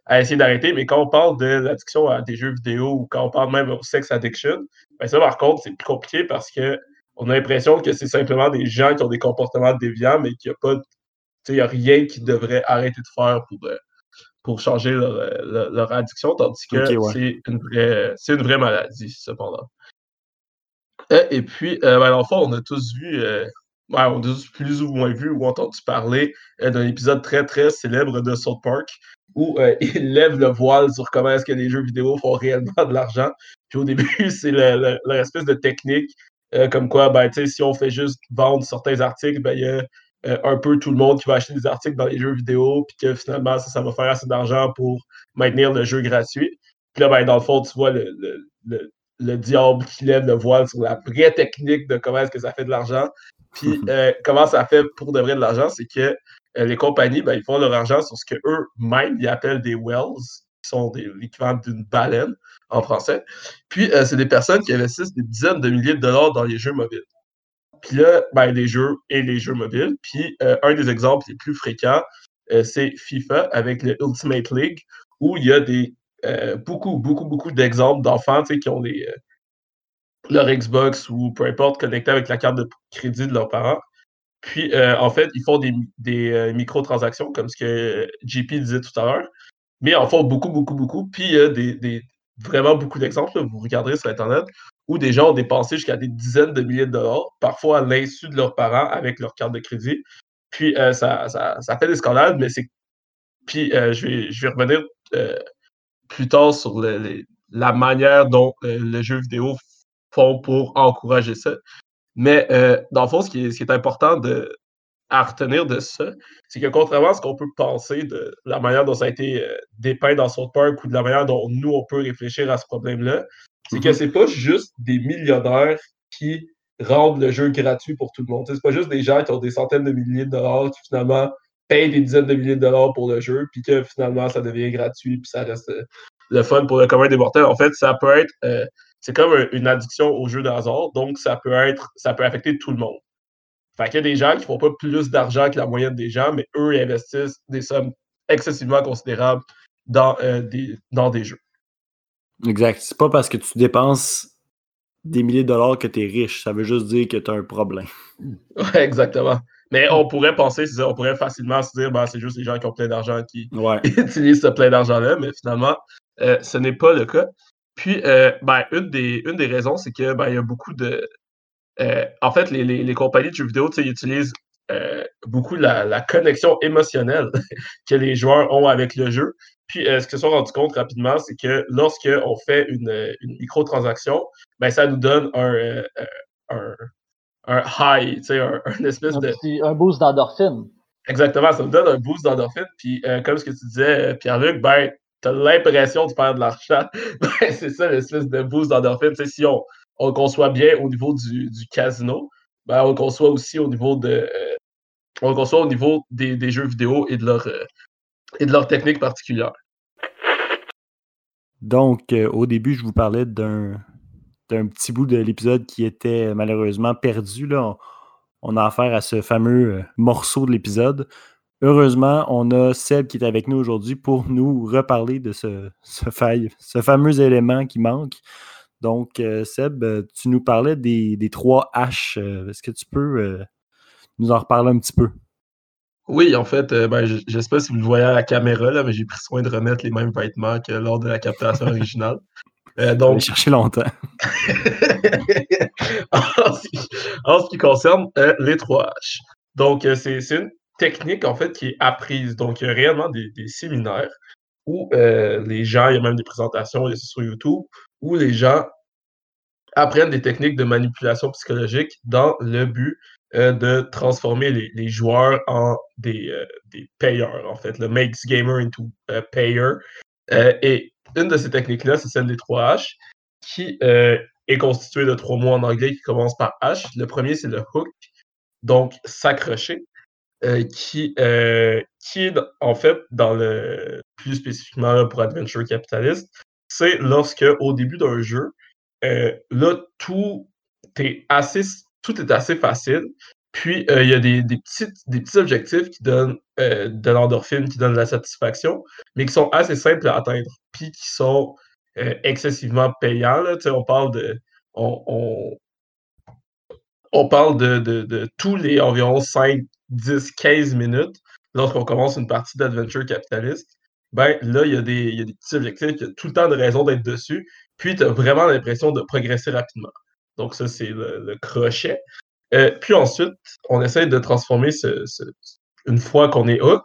à essayer d'arrêter. Mais quand on parle de l'addiction à des jeux vidéo ou quand on parle même au sex addiction, ben ça, par contre, c'est plus compliqué parce que on a l'impression que c'est simplement des gens qui ont des comportements déviants, mais qu'il n'y a pas, de- tu sais, il a rien qui devrait arrêter de faire pour, euh, pour changer leur, euh, leur- leur addiction, tandis que ouais. c'est une vraie, une vraie maladie, cependant. Et puis, euh, ben, dans le fond, on a tous vu, euh, on a tous plus ou moins vu ou entendu parler euh, d'un épisode très, très célèbre de South Park où (laughs) il lève le voile sur comment est-ce que les jeux vidéo font réellement de l'argent. Puis au début, (laughs) c'est le- le- leur espèce de technique comme quoi, ben, si on fait juste vendre certains articles, ben, il y a un peu tout le monde qui va acheter des articles dans les jeux vidéo, puis que finalement, ça, ça va faire assez d'argent pour maintenir le jeu gratuit. Puis là, ben, dans le fond, tu vois le- le- le diable qui lève le voile sur la vraie technique de comment est-ce que ça fait de l'argent. Puis euh, comment ça fait pour de vrai de l'argent, c'est que euh, les compagnies, ben, ils font leur argent sur ce qu'eux-mêmes, ils appellent des whales, qui sont l'équivalent d'une baleine en français. Puis euh, c'est des personnes qui investissent des dizaines de milliers de dollars dans les jeux mobiles. Puis là, ben, les jeux et les jeux mobiles. Puis un des exemples les plus fréquents, c'est FIFA avec le Ultimate League, où il y a des euh, beaucoup, beaucoup, beaucoup d'exemples d'enfants qui ont euh, leur Xbox ou peu importe connecté avec la carte de crédit de leurs parents. Puis, euh, en fait, ils font des, des microtransactions, comme ce que JP disait tout à l'heure, mais en font beaucoup, beaucoup, beaucoup. Puis, il y a vraiment beaucoup d'exemples, vous regarderez sur Internet, où des gens ont dépensé jusqu'à des dizaines de milliers de dollars, parfois à l'insu de leurs parents avec leur carte de crédit. Puis, ça, ça, ça fait des scandales, mais c'est. Puis, je, vais, je vais revenir plus tard sur le- la manière dont euh, les jeux vidéo font pour encourager ça. Mais euh, dans le fond, ce qui est, ce qui est important de, à retenir de ça, c'est que contrairement à ce qu'on peut penser de la manière dont ça a été euh, dépeint dans South Park ou de la manière dont nous, on peut réfléchir à ce problème-là, c'est que Mhm. c'est pas juste des millionnaires qui rendre le jeu gratuit pour tout le monde. C'est pas juste des gens qui ont des centaines de milliers de dollars qui finalement payent des dizaines de milliers de dollars pour le jeu, puis que finalement ça devient gratuit, puis ça reste euh, le fun pour le commun des mortels. En fait, ça peut être, euh, c'est comme un- une addiction au jeu de hasard, donc ça peut être, ça peut affecter tout le monde. Fait qu'il y a des gens qui font pas plus d'argent que la moyenne des gens, mais eux, ils investissent des sommes excessivement considérables dans, euh, des, dans des jeux. Exact. C'est pas parce que tu dépenses des milliers de dollars que tu es riche. Ça veut juste dire que tu as un problème. (laughs) Ouais, exactement. Mais on pourrait penser, on pourrait facilement se dire, ben, c'est juste les gens qui ont plein d'argent qui Ouais. (laughs) utilisent ce plein d'argent-là, mais finalement, euh, ce n'est pas le cas. Puis, euh, ben, une, des, une des raisons, c'est que ben, il y a beaucoup de. euh, en fait, les, les, les compagnies de jeux vidéo, ils utilisent beaucoup la, la connexion émotionnelle (laughs) que les joueurs ont avec le jeu. Puis, ce qu'ils se sont rendus compte rapidement, c'est que lorsqu'on fait une, une microtransaction, ben, ça nous donne un, un, un high, tu sais, un, (laughs) un espèce Un, de. petit- un boost d'endorphine. Exactement, ça nous donne un boost d'endorphine. Puis, euh, comme ce que tu disais, euh, Pierre-Luc, ben, t'as l'impression de faire de l'argent. (laughs) Ben, c'est ça l'espèce de boost d'endorphine. Tu sais, si on, on le conçoit bien au niveau du, du casino, ben, on le conçoit aussi au niveau de. euh, on le conçoit au niveau des, des jeux vidéo et de leur, euh, et de leur technique particulière. Donc, euh, au début, je vous parlais d'un d'un petit bout de l'épisode qui était malheureusement perdu. Là. On, a affaire à ce fameux euh, morceau de l'épisode. Heureusement, on a Seb qui est avec nous aujourd'hui pour nous reparler de ce, ce, ce fameux élément qui manque. Donc, euh, Seb, euh, tu nous parlais des, des trois H. Euh, Est-ce que tu peux euh, nous en reparler un petit peu? Oui, en fait, euh, ben, je, je sais pas si vous le voyez à la caméra, là, mais j'ai pris soin de remettre les mêmes vêtements que lors de la captation originale. Euh, On donc, chercher longtemps. (laughs) en, ce qui, en ce qui concerne euh, les 3H. Donc, euh, c'est une technique, en fait, qui est apprise. Donc, il y a réellement des, des séminaires où les gens, il y a même des présentations sur YouTube, où les gens apprennent des techniques de manipulation psychologique dans le but euh, de transformer les, les joueurs en des, euh, des payeurs, en fait, le makes gamer into a payer. Euh, et une de ces techniques-là, c'est celle des 3H, qui euh, est constituée de trois mots en anglais qui commencent par H. Le premier, c'est le hook, donc s'accrocher, euh, qui, euh, en fait dans le plus spécifiquement pour Adventure Capitalist, c'est lorsque au début d'un jeu, là, tout est assez, tout est assez facile. Puis, euh, il y a des, des, petits objectifs qui donnent euh, de l'endorphine, qui donnent de la satisfaction, mais qui sont assez simples à atteindre, puis qui sont euh, excessivement payants. Là. On parle de. On, on, parle de, de, de tous les environ 5, 10, 15 minutes lorsqu'on commence une partie d'Adventure Capitaliste. Ben là, il y, a des, y a des petits objectifs, il y a tout le temps de raison d'être dessus, puis tu as vraiment l'impression de progresser rapidement. Donc, ça, c'est le crochet. Euh, puis ensuite, on essaie de transformer ce, une fois qu'on est hooked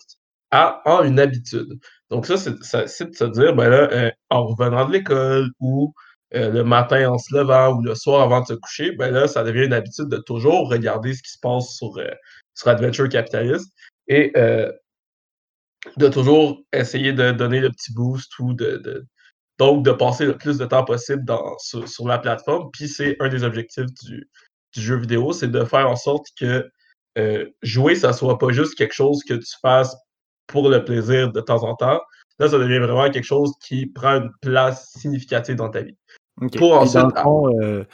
à, en une habitude. Donc, ça, c'est de se dire, ben là, euh, en revenant de l'école ou euh, le matin en se levant ou le soir avant de se coucher, ben là, ça devient une habitude de toujours regarder ce qui se passe sur, sur Adventure Capitalist et de toujours essayer de donner le petit boost ou de, donc de passer le plus de temps possible dans, sur la plateforme. Puis c'est un des objectifs du, du jeu vidéo, c'est de faire en sorte que euh, jouer, ça soit pas juste quelque chose que tu fasses pour le plaisir de temps en temps. Là, ça devient vraiment quelque chose qui prend une place significative dans ta vie. Pour ensuite- euh,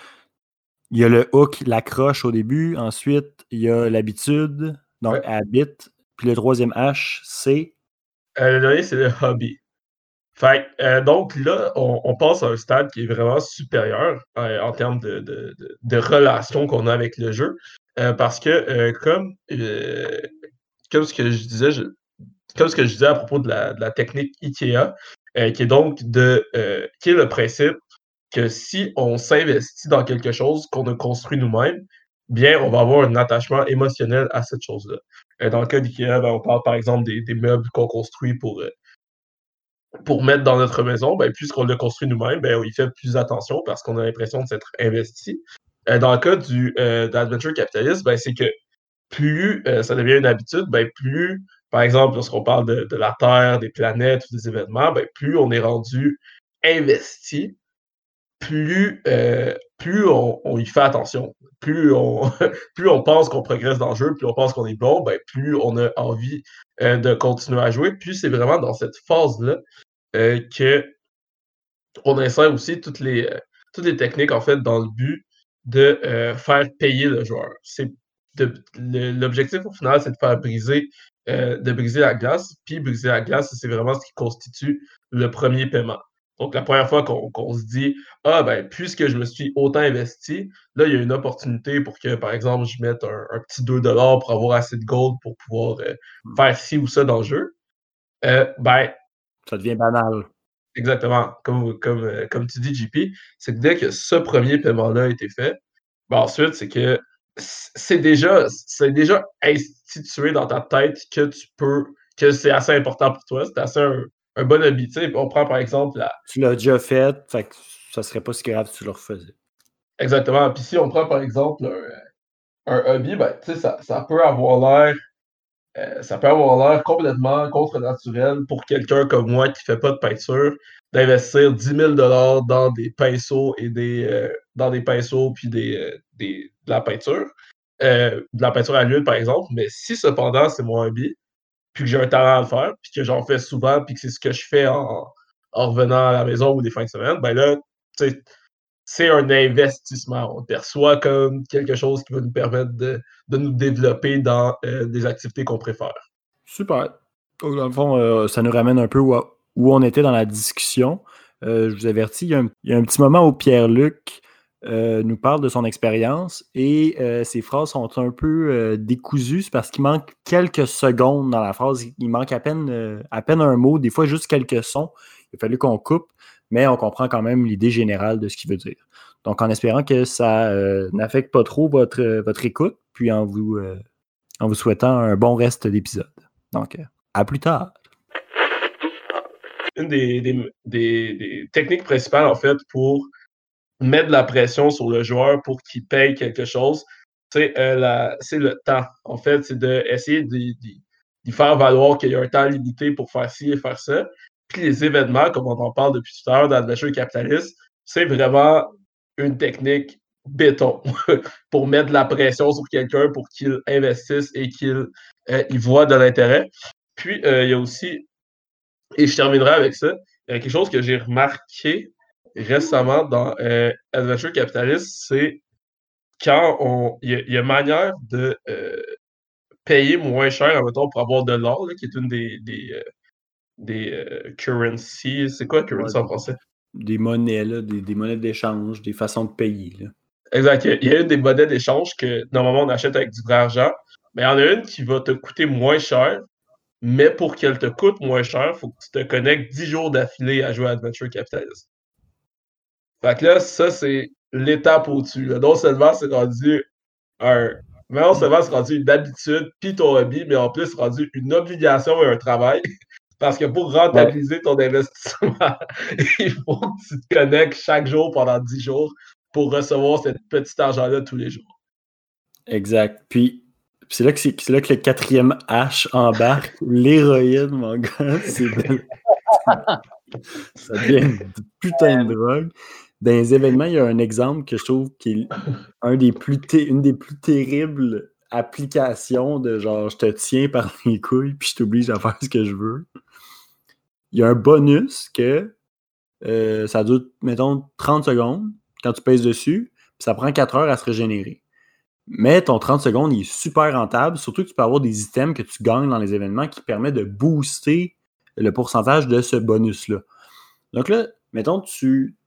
il y a le hook, l'accroche au début. Ensuite, il y a l'habitude, donc Ouais. habit. Puis le troisième H, c'est? Euh, le dernier, c'est le hobby. Fait euh, donc là, on, passe à un stade qui est vraiment supérieur euh, en termes de, de, de, relation qu'on a avec le jeu. Euh, parce que comme, comme ce que je disais, comme ce que je disais à propos de la, technique IKEA, qui est donc de qui est le principe que si on s'investit dans quelque chose qu'on a construit nous-mêmes, bien, on va avoir un attachement émotionnel à cette chose-là. Dans le cas d'IKEA, ben, on parle par exemple des, meubles qu'on construit pour, pour mettre dans notre maison. Ben, puisqu'on l'a construit nous-mêmes, ben, y fait plus attention parce qu'on a l'impression de s'être investi. Euh, dans le cas du, euh, d'Adventure Capitalist, ben, c'est que plus euh, ça devient une habitude, ben, plus, par exemple, lorsqu'on parle de, la Terre, des planètes ou des événements, plus on est rendu investi, plus plus on, y fait attention, plus on, (laughs) plus on pense qu'on progresse dans le jeu, plus on pense qu'on est bon, ben, plus on a envie euh, de continuer à jouer. Puis c'est vraiment dans cette phase-là euh, que on insère aussi toutes les, euh, toutes les techniques en fait dans le but de euh, faire payer le joueur. C'est l'objectif au final, c'est de faire briser, de briser la glace. Puis briser la glace, c'est vraiment ce qui constitue le premier paiement. Donc, la première fois qu'on se dit, ah, ben, puisque je me suis autant investi, là, il y a une opportunité pour que, par exemple, je mette un, un petit 2 pour avoir assez de gold pour pouvoir euh, faire ci ou ça dans le jeu. Euh, ben, Ça devient banal. Exactement. Comme, comme, euh, comme tu dis, JP, c'est que dès que ce premier paiement-là a été fait, ben ensuite, c'est que c'est déjà, c'est déjà institué dans ta tête que tu peux, que c'est assez important pour toi. C'est assez un, un bon habit. Tu sais, on prend par exemple la, Tu l'as déjà fait, fait que ça serait pas si grave si tu le refaisais. Exactement. Puis si on prend par exemple un, un hobby, ben, tu sais, ça, ça peut avoir l'air euh, ça peut avoir l'air complètement contre-naturel pour quelqu'un comme moi qui fait pas de peinture d'investir 10 000 dans des pinceaux et des euh, dans des pinceaux puis des, euh, des- de la peinture. De la peinture à l'huile, par exemple. Mais si cependant c'est mon hobby, puis que j'ai un talent à le faire, puis que j'en fais souvent, puis que c'est ce que je fais en, en revenant à la maison ou des fins de semaine, ben là, c'est un investissement. On perçoit comme quelque chose qui va nous permettre de, de nous développer dans euh, des activités qu'on préfère. Super. Donc, dans le fond, euh, ça nous ramène un peu où, où on était dans la discussion. Euh, je vous avertis, il y a un petit moment où Pierre-Luc euh, nous parle de son expérience et euh, ses phrases sont un peu euh, décousues parce qu'il manque quelques secondes dans la phrase. Il manque à peine, un mot, des fois juste quelques sons. Il a fallu qu'on coupe, mais on comprend quand même l'idée générale de ce qu'il veut dire. Donc, en espérant que ça n'affecte pas trop votre, écoute, puis en vous, en souhaitant un bon reste d'épisode. Donc, à plus tard. Une des techniques principales, en fait, pour mettre de la pression sur le joueur pour qu'il paye quelque chose, c'est euh, le temps. En fait, c'est d'essayer d'y- d'y faire valoir qu'il y a un temps limité pour faire ci et faire ça. Puis les événements, comme on en parle depuis tout à l'heure dans le jeu capitaliste, c'est vraiment une technique béton (laughs) pour mettre de la pression sur quelqu'un pour qu'il investisse et qu'il euh, y voit de l'intérêt. Puis, euh, il y a aussi, et je terminerai avec ça, il y a quelque chose que j'ai remarqué récemment dans euh, Adventure Capitalist, c'est quand on. Il y, a- il y a manière de euh, payer moins cher, admettons, pour avoir de l'or, qui est une des, des, euh, des currencies. C'est quoi currency en français? Des monnaies, là, des, des monnaies d'échange, des façons de payer. là. Exact. Il y a- il y a une des monnaies d'échange que normalement on achète avec du vrai argent, mais il y en a une qui va te coûter moins cher, mais pour qu'elle te coûte moins cher, il faut que tu te connectes 10 jours d'affilée à jouer à Adventure Capitalist. Fait que là, ça, c'est l'étape au-dessus. Non seulement c'est rendu un. Non seulement c'est rendu une habitude, puis ton hobby, mais en plus c'est rendu une obligation et un travail. (laughs) Parce que pour rentabiliser ton investissement, (laughs) il faut que tu te connectes chaque jour pendant 10 jours pour recevoir cet petit argent-là tous les jours. Exact. Puis, c'est là, que c'est c'est là que le quatrième H embarque. (laughs) L'héroïne, mon gars. C'est de- Ça devient une putain de drogue. Dans les événements, il y a un exemple que je trouve qui est un des plus une des plus terribles applications de genre je te tiens par (laughs) les couilles puis je t'oblige à faire ce que je veux. Il y a un bonus que euh, ça dure, mettons, 30 secondes quand tu pèses dessus, puis ça prend 4 heures à se régénérer. Mais ton 30 secondes, il est super rentable, surtout que tu peux avoir des items que tu gagnes dans les événements qui permettent de booster le pourcentage de ce bonus-là. Donc là, mettons, tu.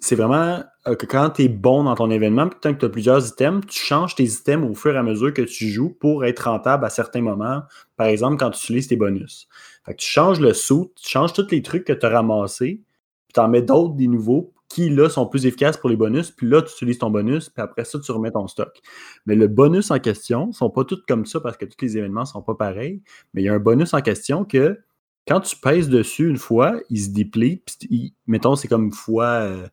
C'est vraiment euh, que quand tu es bon dans ton événement, puis tant que tu as plusieurs items, tu changes tes items au fur et à mesure que tu joues pour être rentable à certains moments. Par exemple, quand tu utilises tes bonus. Fait que tu changes le saut, tu changes tous les trucs que tu as ramassés, puis tu en mets d'autres, des nouveaux, qui là sont plus efficaces pour les bonus, puis là tu utilises ton bonus, puis après ça tu remets ton stock. Mais le bonus en question ne sont pas tous comme ça parce que tous les événements ne sont pas pareils, mais il y a un bonus en question que quand tu pèses dessus une fois, il se déplie, puis mettons c'est comme fois, euh,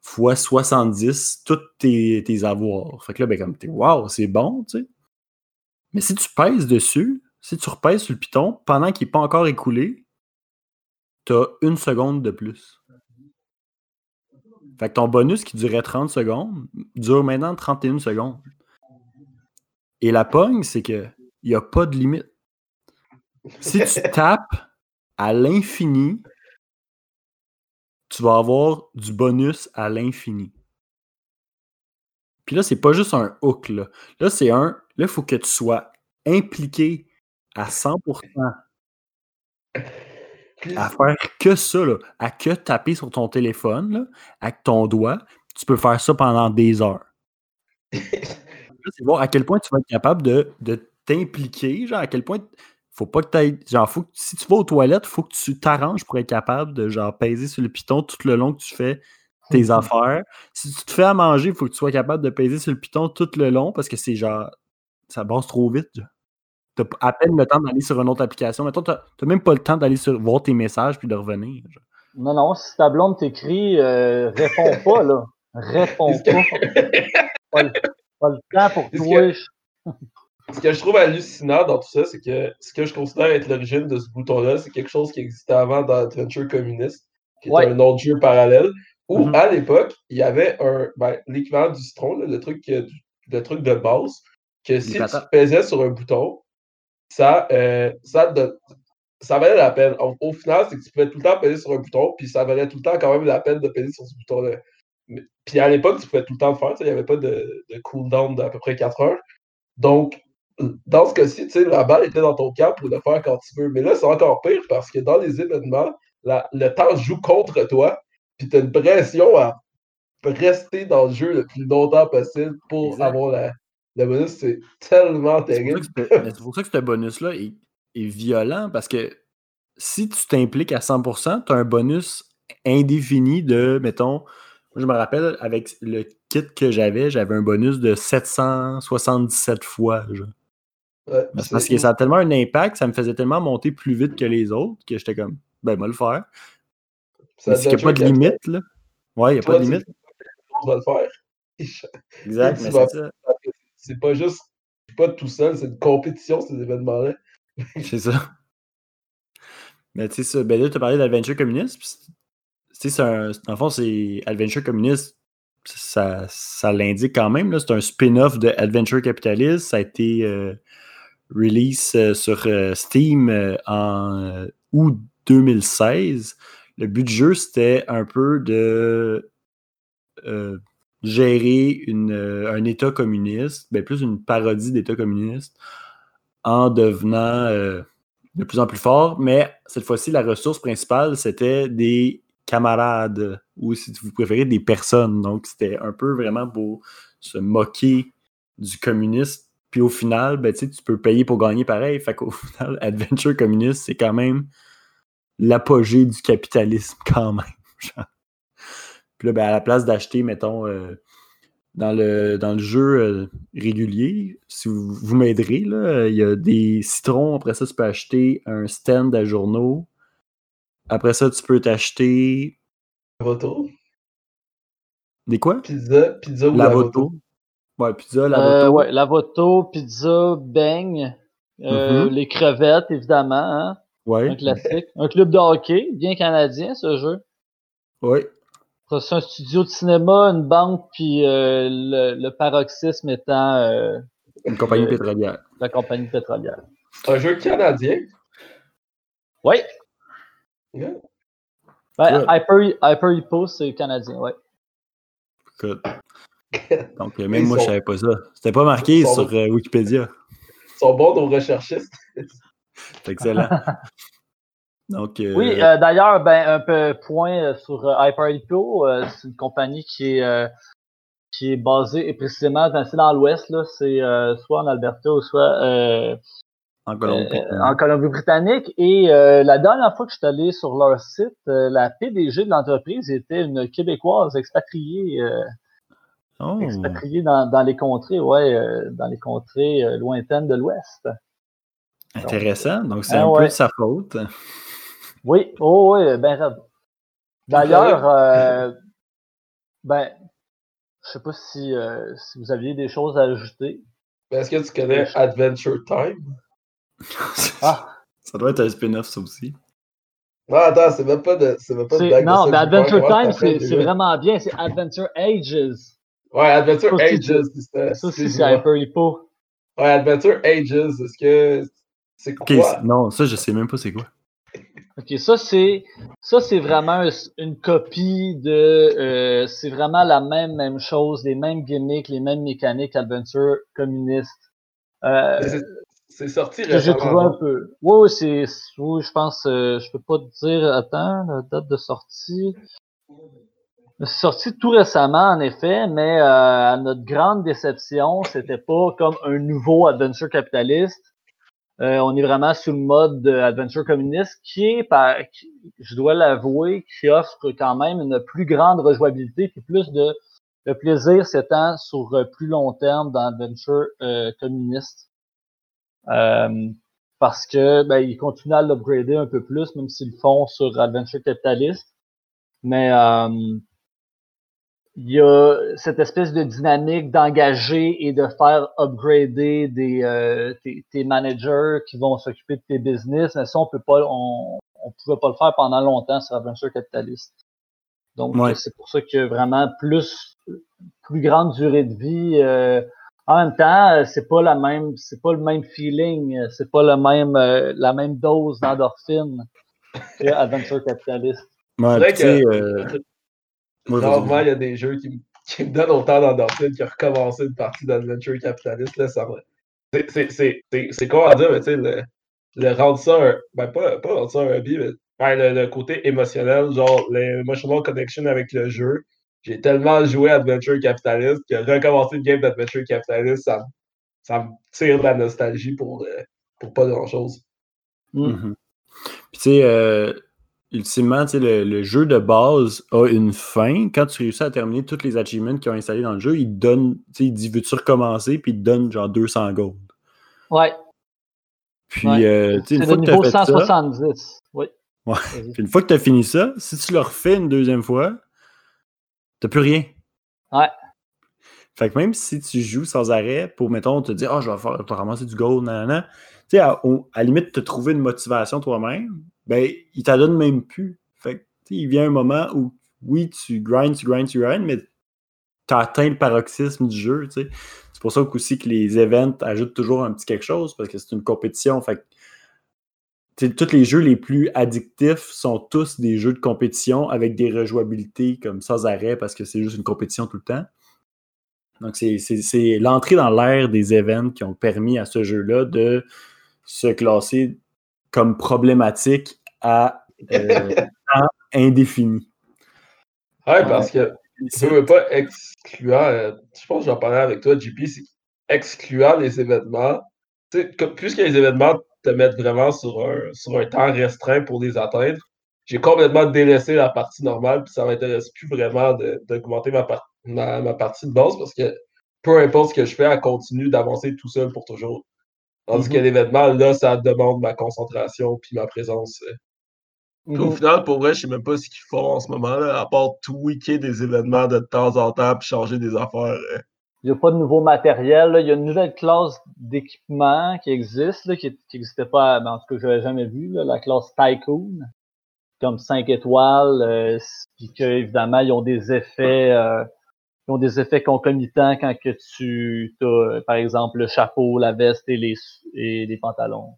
fois 70 tous tes, tes avoirs. Fait que là, ben comme t'es wow, c'est bon, tu sais. Mais si tu pèses dessus, si tu repèses sur le piton pendant qu'il n'est pas encore écoulé, tu as une seconde de plus. Fait que ton bonus qui durait 30 secondes dure maintenant 31 secondes. Et la pogne, c'est que il n'y a pas de limite. Si tu tapes à l'infini, tu vas avoir du bonus à l'infini. Puis là, c'est pas juste un hook. Là, là c'est un. Là, il faut que tu sois impliqué à 100% à faire que ça, là, à que taper sur ton téléphone là, avec ton doigt. Tu peux faire ça pendant des heures. (laughs) C'est voir à quel point tu vas être capable de, de t'impliquer, genre à quel point faut pas que tu ailles. Genre, faut que, si tu vas aux toilettes, faut que tu t'arranges pour être capable de genre peser sur le piton tout le long que tu fais tes affaires. Si tu te fais à manger, il faut que tu sois capable de peser sur le piton tout le long parce que c'est genre. Ça bosse trop vite. p- à peine le temps d'aller sur une autre application. Mettons, t'as t'as même pas le temps d'aller sur voir tes messages puis de revenir. genre. Non, non, si ta blonde t'écrit, euh, réponds pas, là. (laughs) Réponds que- pas. Pas le, pas le temps pour toi. Ce que je trouve hallucinant dans tout ça, c'est que ce que je considère être l'origine de ce bouton-là, c'est quelque chose qui existait avant dans Adventure Communist, qui était Ouais. un autre jeu parallèle, où Mhm. à l'époque, il y avait un ben, l'équivalent du citron, là, le, truc, le truc de base, que si tu pesais sur un bouton, ça, euh, ça, ça valait la peine. Au, au final, c'est que tu pouvais tout le temps peser sur un bouton, puis ça valait tout le temps quand même la peine de peser sur ce bouton-là. Puis à l'époque, tu pouvais tout le temps le faire, il n'y avait pas de, de cooldown d'à peu près 4 heures. Donc, dans ce cas-ci, tu sais, la balle était dans ton camp pour le faire quand tu veux. Mais là, c'est encore pire parce que dans les événements, la- le temps joue contre toi, puis tu as une pression à rester dans le jeu le plus longtemps possible pour avoir la, le bonus. C'est tellement terrible. (laughs) c'est pour ça que ce bonus-là est, est violent parce que si tu t'impliques à 100%, tu as un bonus indéfini de, mettons, je me rappelle avec le kit que j'avais, j'avais un bonus de 777 fois. genre. Ouais, c'est- parce que ça a tellement un impact, ça me faisait tellement monter plus vite que les autres que j'étais comme, ben, moi le faire. c'est qu'il n'y a pas de limite, là. Ouais, il n'y a Toi, pas de limite. On va le faire. Exact, mais c'est ça. C'est pas juste c'est pas tout seul, c'est une compétition, ces événements-là. (laughs) C'est ça. Mais tu sais, ben là, tu as parlé d'Adventure Communist. puis c'est- Tu sais, le fond, c'est Adventure Communist, ça, ça l'indique quand même. là, C'est un spin-off de Adventure Capitalist. Ça a été euh, release euh, sur euh, Steam euh, en août 2016. Le but du jeu, c'était un peu de gérer un État communiste, ben plus une parodie d'État communiste, en devenant de plus en plus fort. Mais cette fois-ci, la ressource principale, c'était des camarades, ou si vous préférez, des personnes. Donc, c'était un peu vraiment pour se moquer du communiste. Puis au final, ben, tu sais, tu peux payer pour gagner pareil. Fait qu'au (laughs) final, Adventure Communist, c'est quand même l'apogée du capitalisme (laughs) quand même. genre. Puis là, ben, à la place d'acheter, mettons, euh, dans, le, dans le jeu euh, régulier, si vous, vous m'aiderez, là, il y a des citrons. Après ça, tu peux acheter un stand à journaux. Après ça, tu peux t'acheter Voto. des quoi? Pizza, pizza ou La la voto. Ouais, pizza, la Euh, ouais, lavoto, pizza, beigne, euh, Mhm. les crevettes, évidemment, hein, Ouais, un classique. Un club de hockey, bien canadien, ce jeu. ouais. Après ça, un studio de cinéma, une banque, puis euh, le, le paroxysme étant euh, Une compagnie Euh, pétrolière. la compagnie pétrolière. Un jeu canadien? Oui, Yeah. ben, Good. Hyper, Hyper Hippo, c'est canadien, ouais. Écoute. (laughs) Donc, euh, même Ils moi, je sont- savais pas ça. C'était pas marqué sont- sur euh, Wikipédia. Ils sont bons nos recherchistes. (laughs) C'est excellent. (laughs) Donc, euh, Oui, euh, d'ailleurs, ben, un peu point sur Hyper Hippo, euh, c'est une compagnie qui est, euh, qui est basée et précisément dans, c'est dans l'ouest, là, c'est euh, soit en Alberta ou soit euh, en Colombie. euh, en Colombie-Britannique. Et euh, la dernière fois que je suis allé sur leur site, euh, la PDG de l'entreprise était une Québécoise expatriée, euh, Oh, expatriée dans, dans les contrées, ouais, euh, dans les contrées euh, lointaines de l'ouest. intéressant. Donc, c'est Ah un ouais. peu de sa faute. Oui, oh oui, ben. D'ailleurs, euh, ben, je sais pas si, euh, si vous aviez des choses à ajouter. Mais Est-ce que tu connais Adventure Time? (laughs) Ah, Ça doit être un spin-off, ça aussi. Non, attends, c'est même pas de. C'est même pas de Non, mais Adventure Time, c'est vraiment bien. C'est Adventure Ages. Ouais, Adventure Ça, Ages, c'est ça. C'est. Hyper Hippo. Ouais, Adventure Ages, est-ce que. C'est quoi? Non, ça, je sais même pas c'est quoi. Ok, ça c'est ça c'est vraiment un- une copie de euh, c'est vraiment la même même chose, les mêmes gimmicks, les mêmes mécaniques Adventure communiste. Euh, c'est- sorti que j'ai trouvé un récemment. peu. Oui, oui, c'est oui, je pense euh, je peux pas te dire attends, la date de sortie. Sorti tout récemment en effet, mais euh, à notre grande déception, c'était pas comme un nouveau Adventure capitaliste. Euh, on est vraiment sous le mode de Adventure communiste qui est, par, je dois l'avouer, qui offre quand même une plus grande rejouabilité puis plus de, de plaisir s'étend sur euh, plus long terme dans Adventure euh, communiste. Euh, parce que ben, ils continuent à l'upgrader un peu plus, même s'ils le font sur Adventure capitaliste. Mais euh, il y a cette espèce de dynamique d'engager et de faire upgrader des euh, tes, tes managers qui vont s'occuper de tes business. Mais ça, on peut pas, on, on pouvait pas le faire pendant longtemps sur Adventure Capitalist. Donc Ouais. euh, c'est pour ça que vraiment plus plus grande durée de vie. euh, en même temps, euh, c'est pas la même, c'est pas le même feeling, euh, c'est pas le même euh, la même dose d'endorphine (laughs) que Adventure Capitalist. Ouais, vas-y, Rarement, il y a des jeux qui, me- qui me donnent autant d'endorphine que recommencer une partie d'Adventure Capitalist. Là, ça me- c'est- c'est- c'est- c'est- C'est con à dire, mais tu sais, le, le rendre ça un. Ben, pas, pas rendre ça un hobby, mais le, le côté émotionnel, genre l'emotional connection avec le jeu. J'ai tellement joué à Adventure Capitalist que recommencer une game d'Adventure Capitalist, ça, me- ça me tire de la nostalgie pour, euh, pour pas grand-chose. Mhm. Puis tu sais, euh, ultimement, tu sais, le, le jeu de base a une fin. Quand tu réussis à terminer tous les achievements qu'ils ont installés dans le jeu, il te donne, tu sais, il dit veux-tu recommencer, puis il te donne genre 200 gold. Ouais, Puis, Ouais. euh, tu sais, c'est une le fois que tu niveau as fait ça, 170. Oui. Ouais. Puis une fois que tu as fini ça, si tu le refais une deuxième fois, t'as plus rien. Ouais. Fait que même si tu joues sans arrêt pour, mettons, te dire, ah, je vais faire, ramasser du gold, nanana, tu sais, à, la limite, te trouver une motivation toi-même, ben, il t'en donne même plus. Fait que, il vient un moment où, oui, tu grindes, tu grindes, tu grindes, mais tu atteint le paroxysme du jeu, tu. C'est pour ça aussi que les events ajoutent toujours un petit quelque chose, parce que c'est une compétition. Fait tous les jeux les plus addictifs sont tous des jeux de compétition avec des rejouabilités comme sans arrêt, parce que c'est juste une compétition tout le temps. Donc, c'est l'entrée dans l'ère des events qui ont permis à ce jeu-là de se classer comme problématique à euh, (laughs) temps indéfini. Ouais, parce que C'est- Je veux pas excluant, euh, je pense que j'en parlais avec toi, JP, c'est excluant les événements. Comme- puisque les événements te mettent vraiment sur un, sur un temps restreint pour les atteindre, j'ai complètement délaissé la partie normale, puis ça m'intéresse plus vraiment d'augmenter ma, par- ma, ma partie de base parce que peu importe ce que je fais, elle continue d'avancer tout seul pour toujours. Tandis que l'événement, là, ça demande ma concentration puis ma présence. euh. Puis au Mhm. final, pour vrai, je sais même pas ce qu'ils font en ce moment-là, à part tweaker des événements de temps en temps puis changer des affaires. euh. Il n'y a pas de nouveau matériel. là. Il y a une nouvelle classe d'équipement qui existe, là, qui n'existait pas, ben, en tout cas, je l'avais jamais vu, là, la classe Tycoon, comme 5 étoiles, euh, puis que, évidemment, ils ont des effets, euh, ils ont des effets concomitants quand que tu as, par exemple, le chapeau, la veste et les, et les pantalons.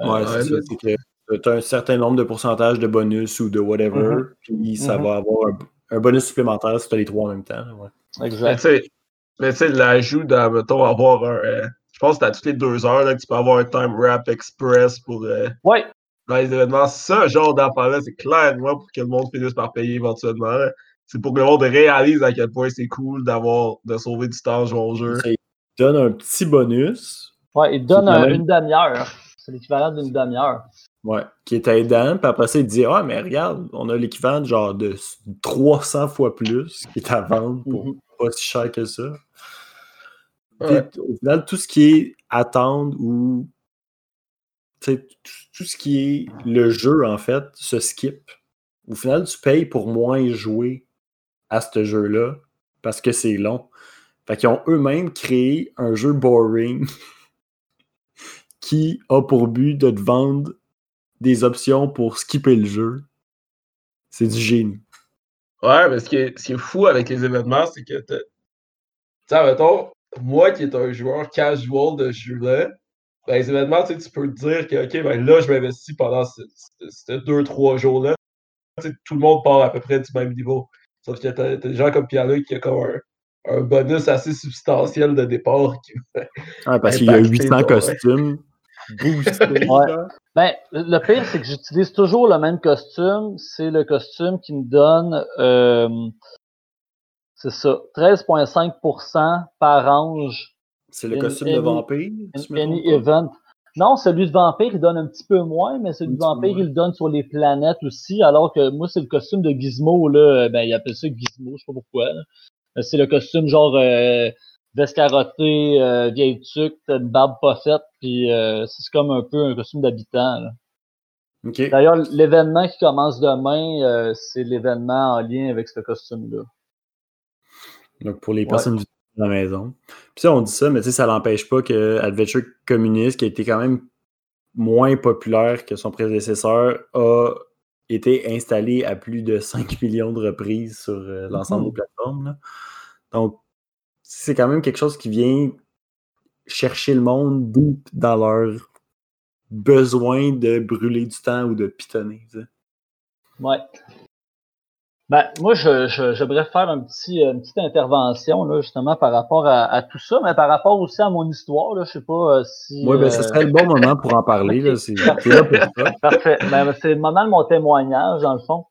Euh, Ouais, c'est ça. C'est que tu as un certain nombre de pourcentages de bonus ou de whatever, Mhm. puis ça Mhm. va avoir un, un bonus supplémentaire si tu as les trois en même temps. ouais. Exact. mais tu sais, l'ajout dans, mettons, avoir un. euh, je pense que à toutes les deux heures là, que tu peux avoir un time wrap express pour euh, Ouais, dans les événements. Ça, genre d'affaire-là, c'est clairement pour que le monde finisse par payer éventuellement. là. C'est pour que le monde réalise à quel point c'est cool d'avoir de sauver du temps en jouant au jeu. Ça il donne un petit bonus ouais, il donne un- une demi-heure. C'est l'équivalent d'une demi-heure. ouais, qui est aidant, puis après ça, il dit Ah, mais regarde, on a l'équivalent de genre de 300 fois plus qui est à vendre pour Mhm. pas si cher que ça. Ouais. Au final, tout ce qui est attendre ou tout ce qui est le jeu, en fait, se skip. Au final, tu payes pour moins jouer à ce jeu-là parce que c'est long. Fait qu'ils ont eux-mêmes créé un jeu boring (laughs) qui a pour but de te vendre des options pour skipper le jeu, c'est du génie. Ouais, mais ce qui est, fou avec les événements, c'est que tu sais, mettons, moi qui est un joueur casual de jeu-là, ben, les événements, tu peux te dire que, OK, ben là, je m'investis pendant ce- ce- ces deux, trois jours-là. Tout le monde part à peu près du même niveau. Sauf que t'as des gens comme Pierre-Luc qui a comme un, un bonus assez substantiel de départ. Qui... Ouais, parce qu'il y a Impacté, 800 toi, ouais. costumes. Ouais. Ben, le pire, c'est que j'utilise toujours le même costume. C'est le costume qui me donne, euh, c'est ça, 13,5% par ange. C'est le costume de vampire. Any event. Non, celui de vampire, il donne un petit peu moins, mais celui de vampire, il le donne sur les planètes aussi, alors que moi, c'est le costume de Gizmo, là. Ben, il appelle ça Gizmo, je sais pas pourquoi. Euh, C'est le costume genre euh, veste carottée, euh, vieille tuque, t'as une barbe pas faite, puis euh, c'est comme un peu un costume d'habitant. là. Ok. D'ailleurs, l'événement qui commence demain, euh, c'est l'événement en lien avec ce costume-là. Donc, pour les personnes du à la maison. Puis ça, on dit ça, mais ça n'empêche pas que Adventure Communist, qui a été quand même moins populaire que son prédécesseur, a été installé à plus de 5 (laughs) millions de reprises sur euh, l'ensemble Mhm. des plateformes. là. Donc, c'est quand même quelque chose qui vient chercher le monde deep dans leur besoin de brûler du temps ou de pitonner. Ouais. Ben, moi, je, je, j'aimerais faire un petit, une petite intervention, là, justement, par rapport à, à tout ça, mais par rapport aussi à mon histoire, là, je sais pas euh, si... Oui, ben, euh, ce serait le bon moment pour en parler. là. (laughs) C'est. (laughs) Parfait. Ben, c'est le moment de mon témoignage, dans le fond.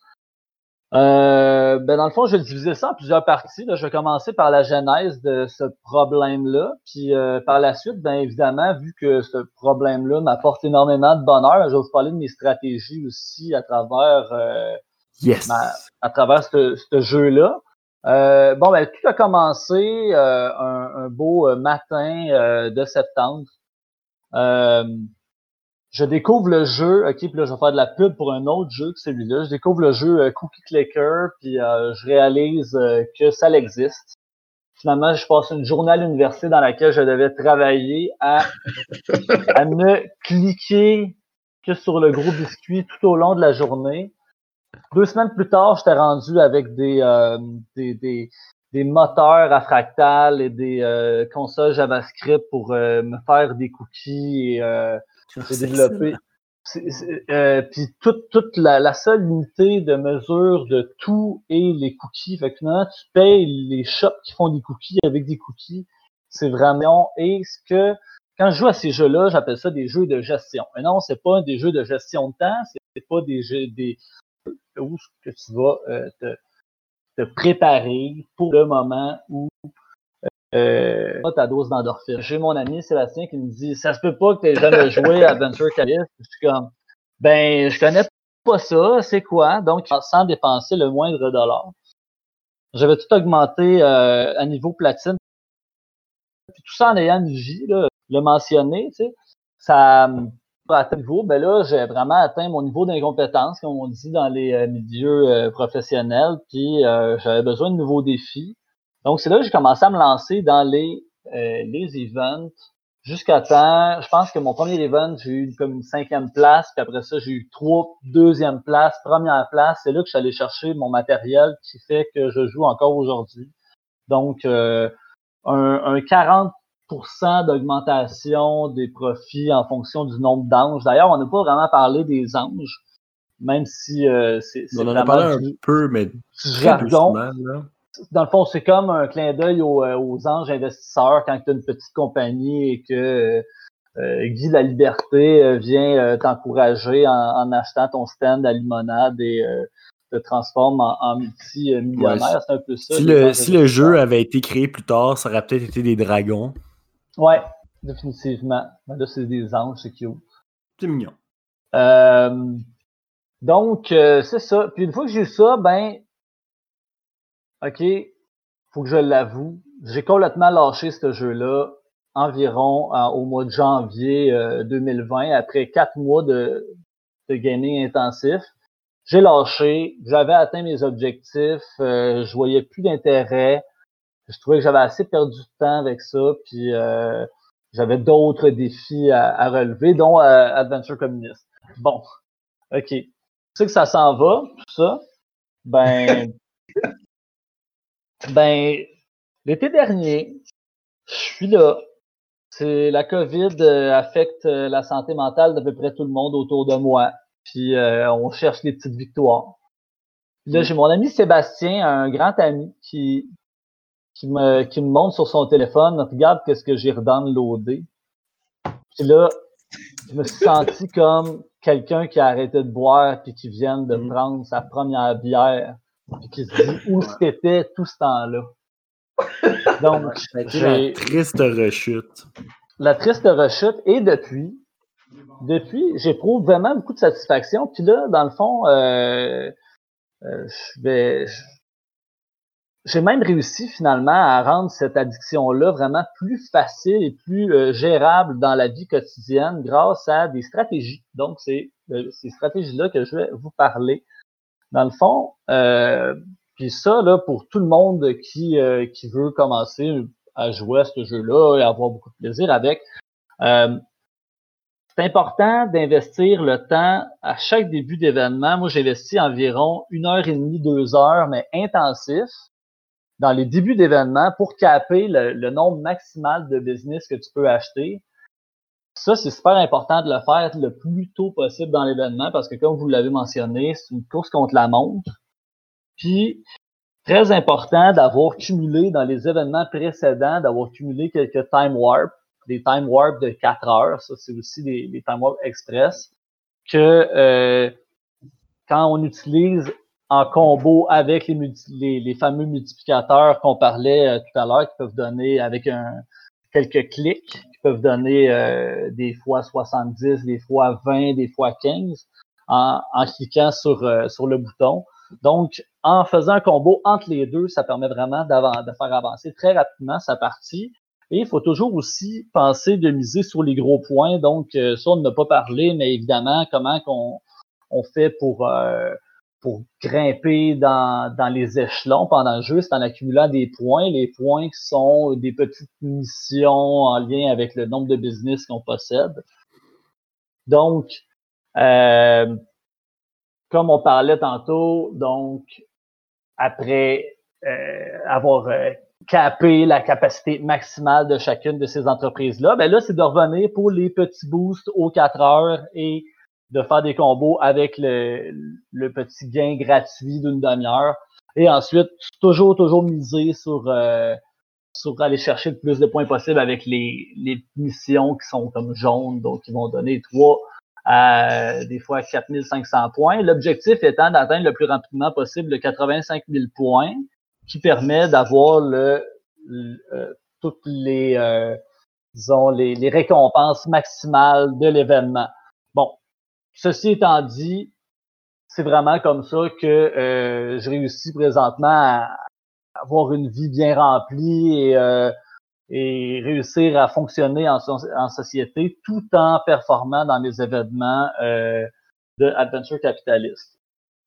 Euh, ben, dans le fond, je vais diviser ça en plusieurs parties. Là. Je vais commencer par la genèse de ce problème-là. Puis euh, par la suite, bien évidemment, vu que ce problème-là m'apporte énormément de bonheur, je vais vous parler de mes stratégies aussi à travers euh, Yes! Ma- à travers ce, ce jeu-là. Euh, bon, ben, tout a commencé euh, un, un beau euh, matin euh, de septembre. Euh, je découvre le jeu, ok, puis là, je vais faire de la pub pour un autre jeu que celui-là. Je découvre le jeu euh, Cookie Clicker, puis euh, je réalise que ça existe. Finalement, je passe une journée à l'université dans laquelle je devais travailler à, (laughs) à ne cliquer que sur le gros biscuit tout au long de la journée. Deux semaines plus tard, j'étais rendu avec des, euh, des, des, des moteurs à fractal et des euh, consoles JavaScript pour euh, me faire des cookies et euh, c'est- euh, Puis toute, toute la, la seule unité de mesure de tout est les cookies. Fait que finalement, tu payes les shops qui font des cookies avec des cookies. C'est vraiment. Et ce que quand je joue à ces jeux-là, j'appelle ça des jeux de gestion. Mais non, c'est pas des jeux de gestion de temps, c'est pas des jeux des où ce que tu vas euh, te, préparer pour le moment où euh, t'as ta dose d'endorphine. J'ai mon ami Sébastien qui me dit ça se peut pas que tu jamais joué à Adventure Callis. Je suis comme ben je connais pas ça, c'est quoi? Donc sans dépenser le moindre dollar. J'avais tout augmenté euh, à niveau platine. Puis tout ça en ayant une vie, là, le mentionner, tu sais, ça atteindre le niveau, ben là, j'ai vraiment atteint mon niveau d'incompétence, comme on dit dans les euh, milieux euh, professionnels, puis euh, j'avais besoin de nouveaux défis. Donc, c'est là que j'ai commencé à me lancer dans les, euh, les events. Jusqu'à temps, je pense que mon premier event, j'ai eu comme une cinquième place, puis après ça, j'ai eu trois deuxième place, première place. C'est là que je suis allé chercher mon matériel qui fait que je joue encore aujourd'hui. Donc, un, un 40 d'augmentation des profits en fonction du nombre d'anges. D'ailleurs, on n'a pas vraiment parlé des anges, même si euh, c'est On en a parlé un peu, mais jargon. Dans le fond, c'est comme un clin d'œil aux, euh, aux anges investisseurs quand tu as une petite compagnie et que euh, Guy la Liberté euh, vient euh, t'encourager en, en achetant ton stand à limonade et euh, te transforme en, en multi-millionnaire. Ouais, c'est un peu ça. Si le, si le jeu avait été créé plus tard, ça aurait peut-être été des dragons. Ouais, définitivement. Mais là, c'est des anges, c'est cute. C'est mignon. Euh, donc, euh, c'est ça. Puis une fois que j'ai eu ça, ben, OK, faut que je l'avoue, j'ai complètement lâché ce jeu-là environ euh, au mois de janvier euh, 2020, après quatre mois de, de gaming intensif. J'ai lâché, j'avais atteint mes objectifs, euh, je voyais plus d'intérêt. Je trouvais que j'avais assez perdu de temps avec ça, puis euh, j'avais d'autres défis à, à relever, dont euh, Adventure Communist. Bon, OK. Tu sais que ça s'en va, tout ça. Ben, (laughs) ben, l'été dernier, je suis là. C'est la COVID euh, affecte la santé mentale d'à peu près tout le monde autour de moi. Puis euh, on cherche les petites victoires. Puis là, j'ai mon ami Sébastien, un grand ami, qui, qui me, qui me montre sur son téléphone, regarde qu'est-ce que j'ai redownloadé. Puis là, je me suis senti comme quelqu'un qui a arrêté de boire puis qui vient de Mm. prendre sa première bière puis qui se dit où c'était tout ce temps-là. Donc, La triste rechute. la triste rechute et depuis, depuis, j'éprouve vraiment beaucoup de satisfaction. Puis là, dans le fond, euh, euh, je vais, j'ai même réussi finalement à rendre cette addiction-là vraiment plus facile et plus euh, gérable dans la vie quotidienne grâce à des stratégies. Donc, c'est euh, ces stratégies-là que je vais vous parler. Dans le fond, euh, puis ça, là, pour tout le monde qui, euh, qui veut commencer à jouer à ce jeu-là et avoir beaucoup de plaisir avec, c'est important d'investir le temps à chaque début d'événement. Moi, j'investis environ une heure et demie, deux heures, mais intensif dans les débuts d'événement pour caper le, le nombre maximal de business que tu peux acheter. Ça, c'est super important de le faire le plus tôt possible dans l'événement parce que, comme vous l'avez mentionné, c'est une course contre la montre. Puis, très important d'avoir cumulé dans les événements précédents, d'avoir cumulé quelques time warp, des time warp de 4 heures. Ça, c'est aussi des, des time warp express que euh, quand on utilise en combo avec les, fameux multiplicateurs qu'on parlait euh, tout à l'heure, qui peuvent donner avec quelques clics, qui peuvent donner euh, des fois 70, des fois 20, des fois 15 en, cliquant sur, euh, sur le bouton. Donc, en faisant un combo entre les deux, ça permet vraiment de faire avancer très rapidement sa partie. Et il faut toujours aussi penser de miser sur les gros points. Donc, ça, on n'a pas parlé, mais évidemment, comment on fait pour, pour grimper dans, dans les échelons pendant le jeu, c'est en accumulant des points. Les points qui sont des petites missions en lien avec le nombre de business qu'on possède. Donc, euh, comme on parlait tantôt, donc, après euh, avoir euh, capé la capacité maximale de chacune de ces entreprises-là, ben là, c'est de revenir pour les petits boosts aux 4 heures et de faire des combos avec le, le petit gain gratuit d'une demi-heure. Et ensuite, toujours, toujours miser sur, euh, sur aller chercher le plus de points possible avec les, les missions qui sont comme jaunes, donc qui vont donner 3 à des fois 4500 points. L'objectif étant d'atteindre le plus rapidement possible le 85 000 points, qui permet d'avoir le, le- euh, toutes les, euh, disons, les, les récompenses maximales de l'événement. Bon, ceci étant dit, c'est vraiment comme ça que euh, je réussis présentement à avoir une vie bien remplie et, euh, réussir à fonctionner en, so- en société tout en performant dans les événements euh, de Adventure Capitalist.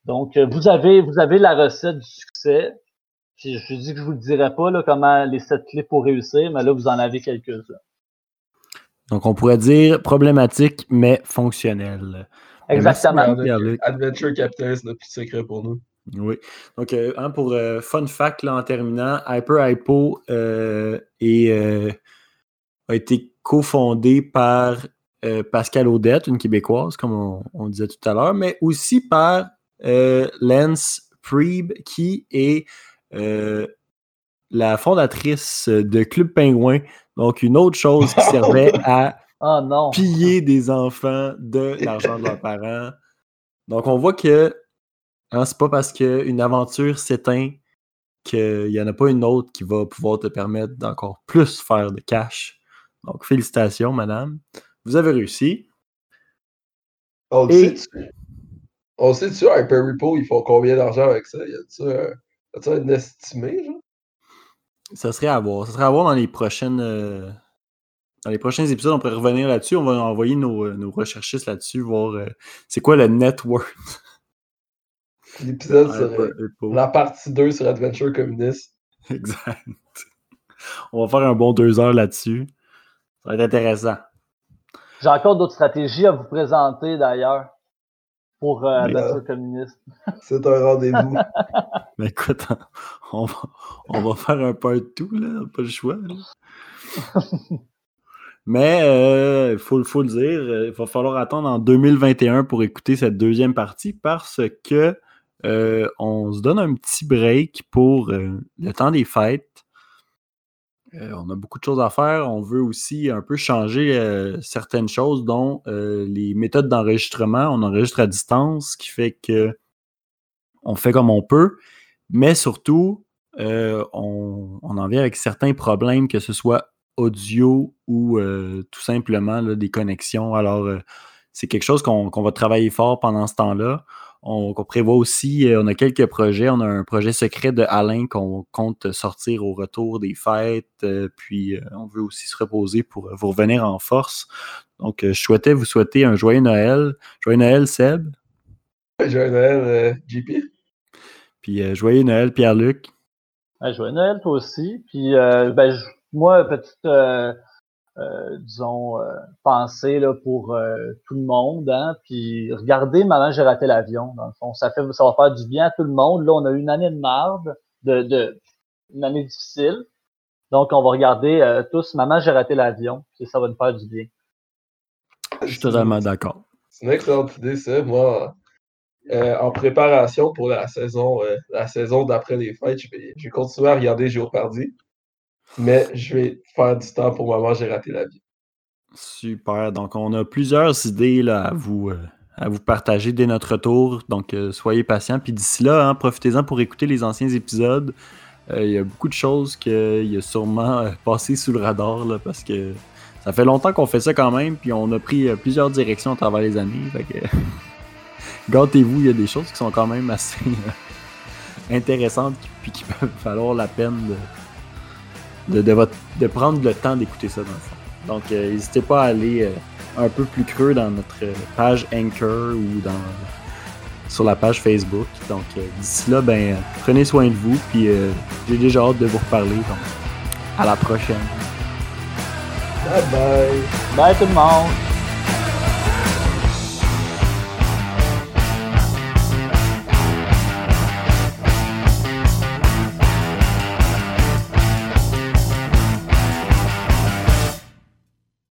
Donc, euh, vous avez vous avez la recette du succès. Puis, je dis que je vous le dirai pas comment les sept clés pour réussir, mais là, vous en avez quelques-uns. Donc, on pourrait dire problématique, mais fonctionnelle. Exactement. Merci. Adventure n'a plus de secret pour nous. Oui. Donc, euh, hein, pour euh, fun fact, là, en terminant, Hyper Hypo euh, est, euh, a été cofondé par euh, Pascal Audette, une Québécoise, comme on, on disait tout à l'heure, mais aussi par euh, Lance Preeb, qui est euh, la fondatrice de Club Pingouin, donc une autre chose qui servait (laughs) à Oh non. piller des enfants de l'argent de leurs parents. Donc, on voit que hein, c'est pas parce qu'une aventure s'éteint qu'il n'y en a pas une autre qui va pouvoir te permettre d'encore plus faire de cash. Donc, félicitations, madame. Vous avez réussi. On le Et- sait-tu? On sait-tu, Hyper Repo, ils font combien d'argent avec ça? Y a-tu un, y a-tu un estimé, genre? Ça serait à voir. Ça serait à voir dans les prochaines. euh, Dans les prochains épisodes, on pourrait revenir là-dessus. On va envoyer nos, euh, nos recherchistes là-dessus, voir euh, c'est quoi le net worth. (laughs) L'épisode serait la partie 2 sur Adventure Communist. (laughs) Exact. On va faire un bon deux heures là-dessus. Ça va être intéressant. J'ai encore d'autres stratégies à vous présenter d'ailleurs. Pour euh, abattre euh, communiste. (laughs) C'est un rendez-vous. (laughs) Mais écoute, on va, on va faire un part 2, là, pas le choix. là. (laughs) Mais il faut, faut le dire, euh, il va falloir attendre en 2021 pour écouter cette deuxième partie parce que euh, on se donne un petit break pour euh, le temps des fêtes. Euh, on a beaucoup de choses à faire. On veut aussi un peu changer euh, certaines choses, dont euh, les méthodes d'enregistrement. On enregistre à distance, ce qui fait que on fait comme on peut, mais surtout, on, en vient avec certains problèmes, que ce soit audio ou tout simplement des connexions. Alors, c'est quelque chose qu'on va travailler fort pendant ce temps-là. On, prévoit aussi, euh, on a quelques projets. On a un projet secret de Alain qu'on compte sortir au retour des fêtes. euh, puis, euh, on veut aussi se reposer pour vous revenir en force. Donc, je souhaitais vous souhaiter un joyeux Noël. Joyeux Noël, Seb. Joyeux Noël, euh, JP. Puis, euh, joyeux Noël, Pierre-Luc. Ouais, joyeux Noël, toi aussi. Puis, euh, ben, moi, petite, euh, disons, euh, pensée là, pour euh, tout le monde. Hein, puis, regardez, maman, j'ai raté l'avion. Dans le fond, ça, fait, ça va faire du bien à tout le monde. Là, on a eu une année de marde, de, de, une année difficile. Donc, on va regarder euh, tous, maman, j'ai raté l'avion. Puis, ça va nous faire du bien. Je suis totalement d'accord. C'est une excellente idée, ça. Moi, euh, en préparation pour la saison, euh, la saison d'après les fêtes, je vais, je vais continuer à regarder Géopardy. Mais je vais faire du temps pour maman, j'ai raté l'avion. Super. Donc, on a plusieurs idées là, à, vous, euh, à vous partager dès notre retour. Donc, euh, soyez patients. Puis d'ici là, hein, profitez-en pour écouter les anciens épisodes. Euh, Il y a beaucoup de choses qu'il a sûrement passé sous le radar là, parce que ça fait longtemps qu'on fait ça quand même. Puis on a pris plusieurs directions à travers les années. Fait que, (laughs) gâtez-vous, il y a des choses qui sont quand même assez intéressantes puis qui peuvent valoir la peine de, de, prendre le temps d'écouter ça dans le fond. Donc, euh, n'hésitez pas à aller euh, un peu plus creux dans notre euh, page Anchor ou dans, sur la page Facebook. Donc, d'ici là, ben, prenez soin de vous. Puis, j'ai déjà hâte de vous reparler. Donc, à la prochaine. Bye bye! Bye tout le monde!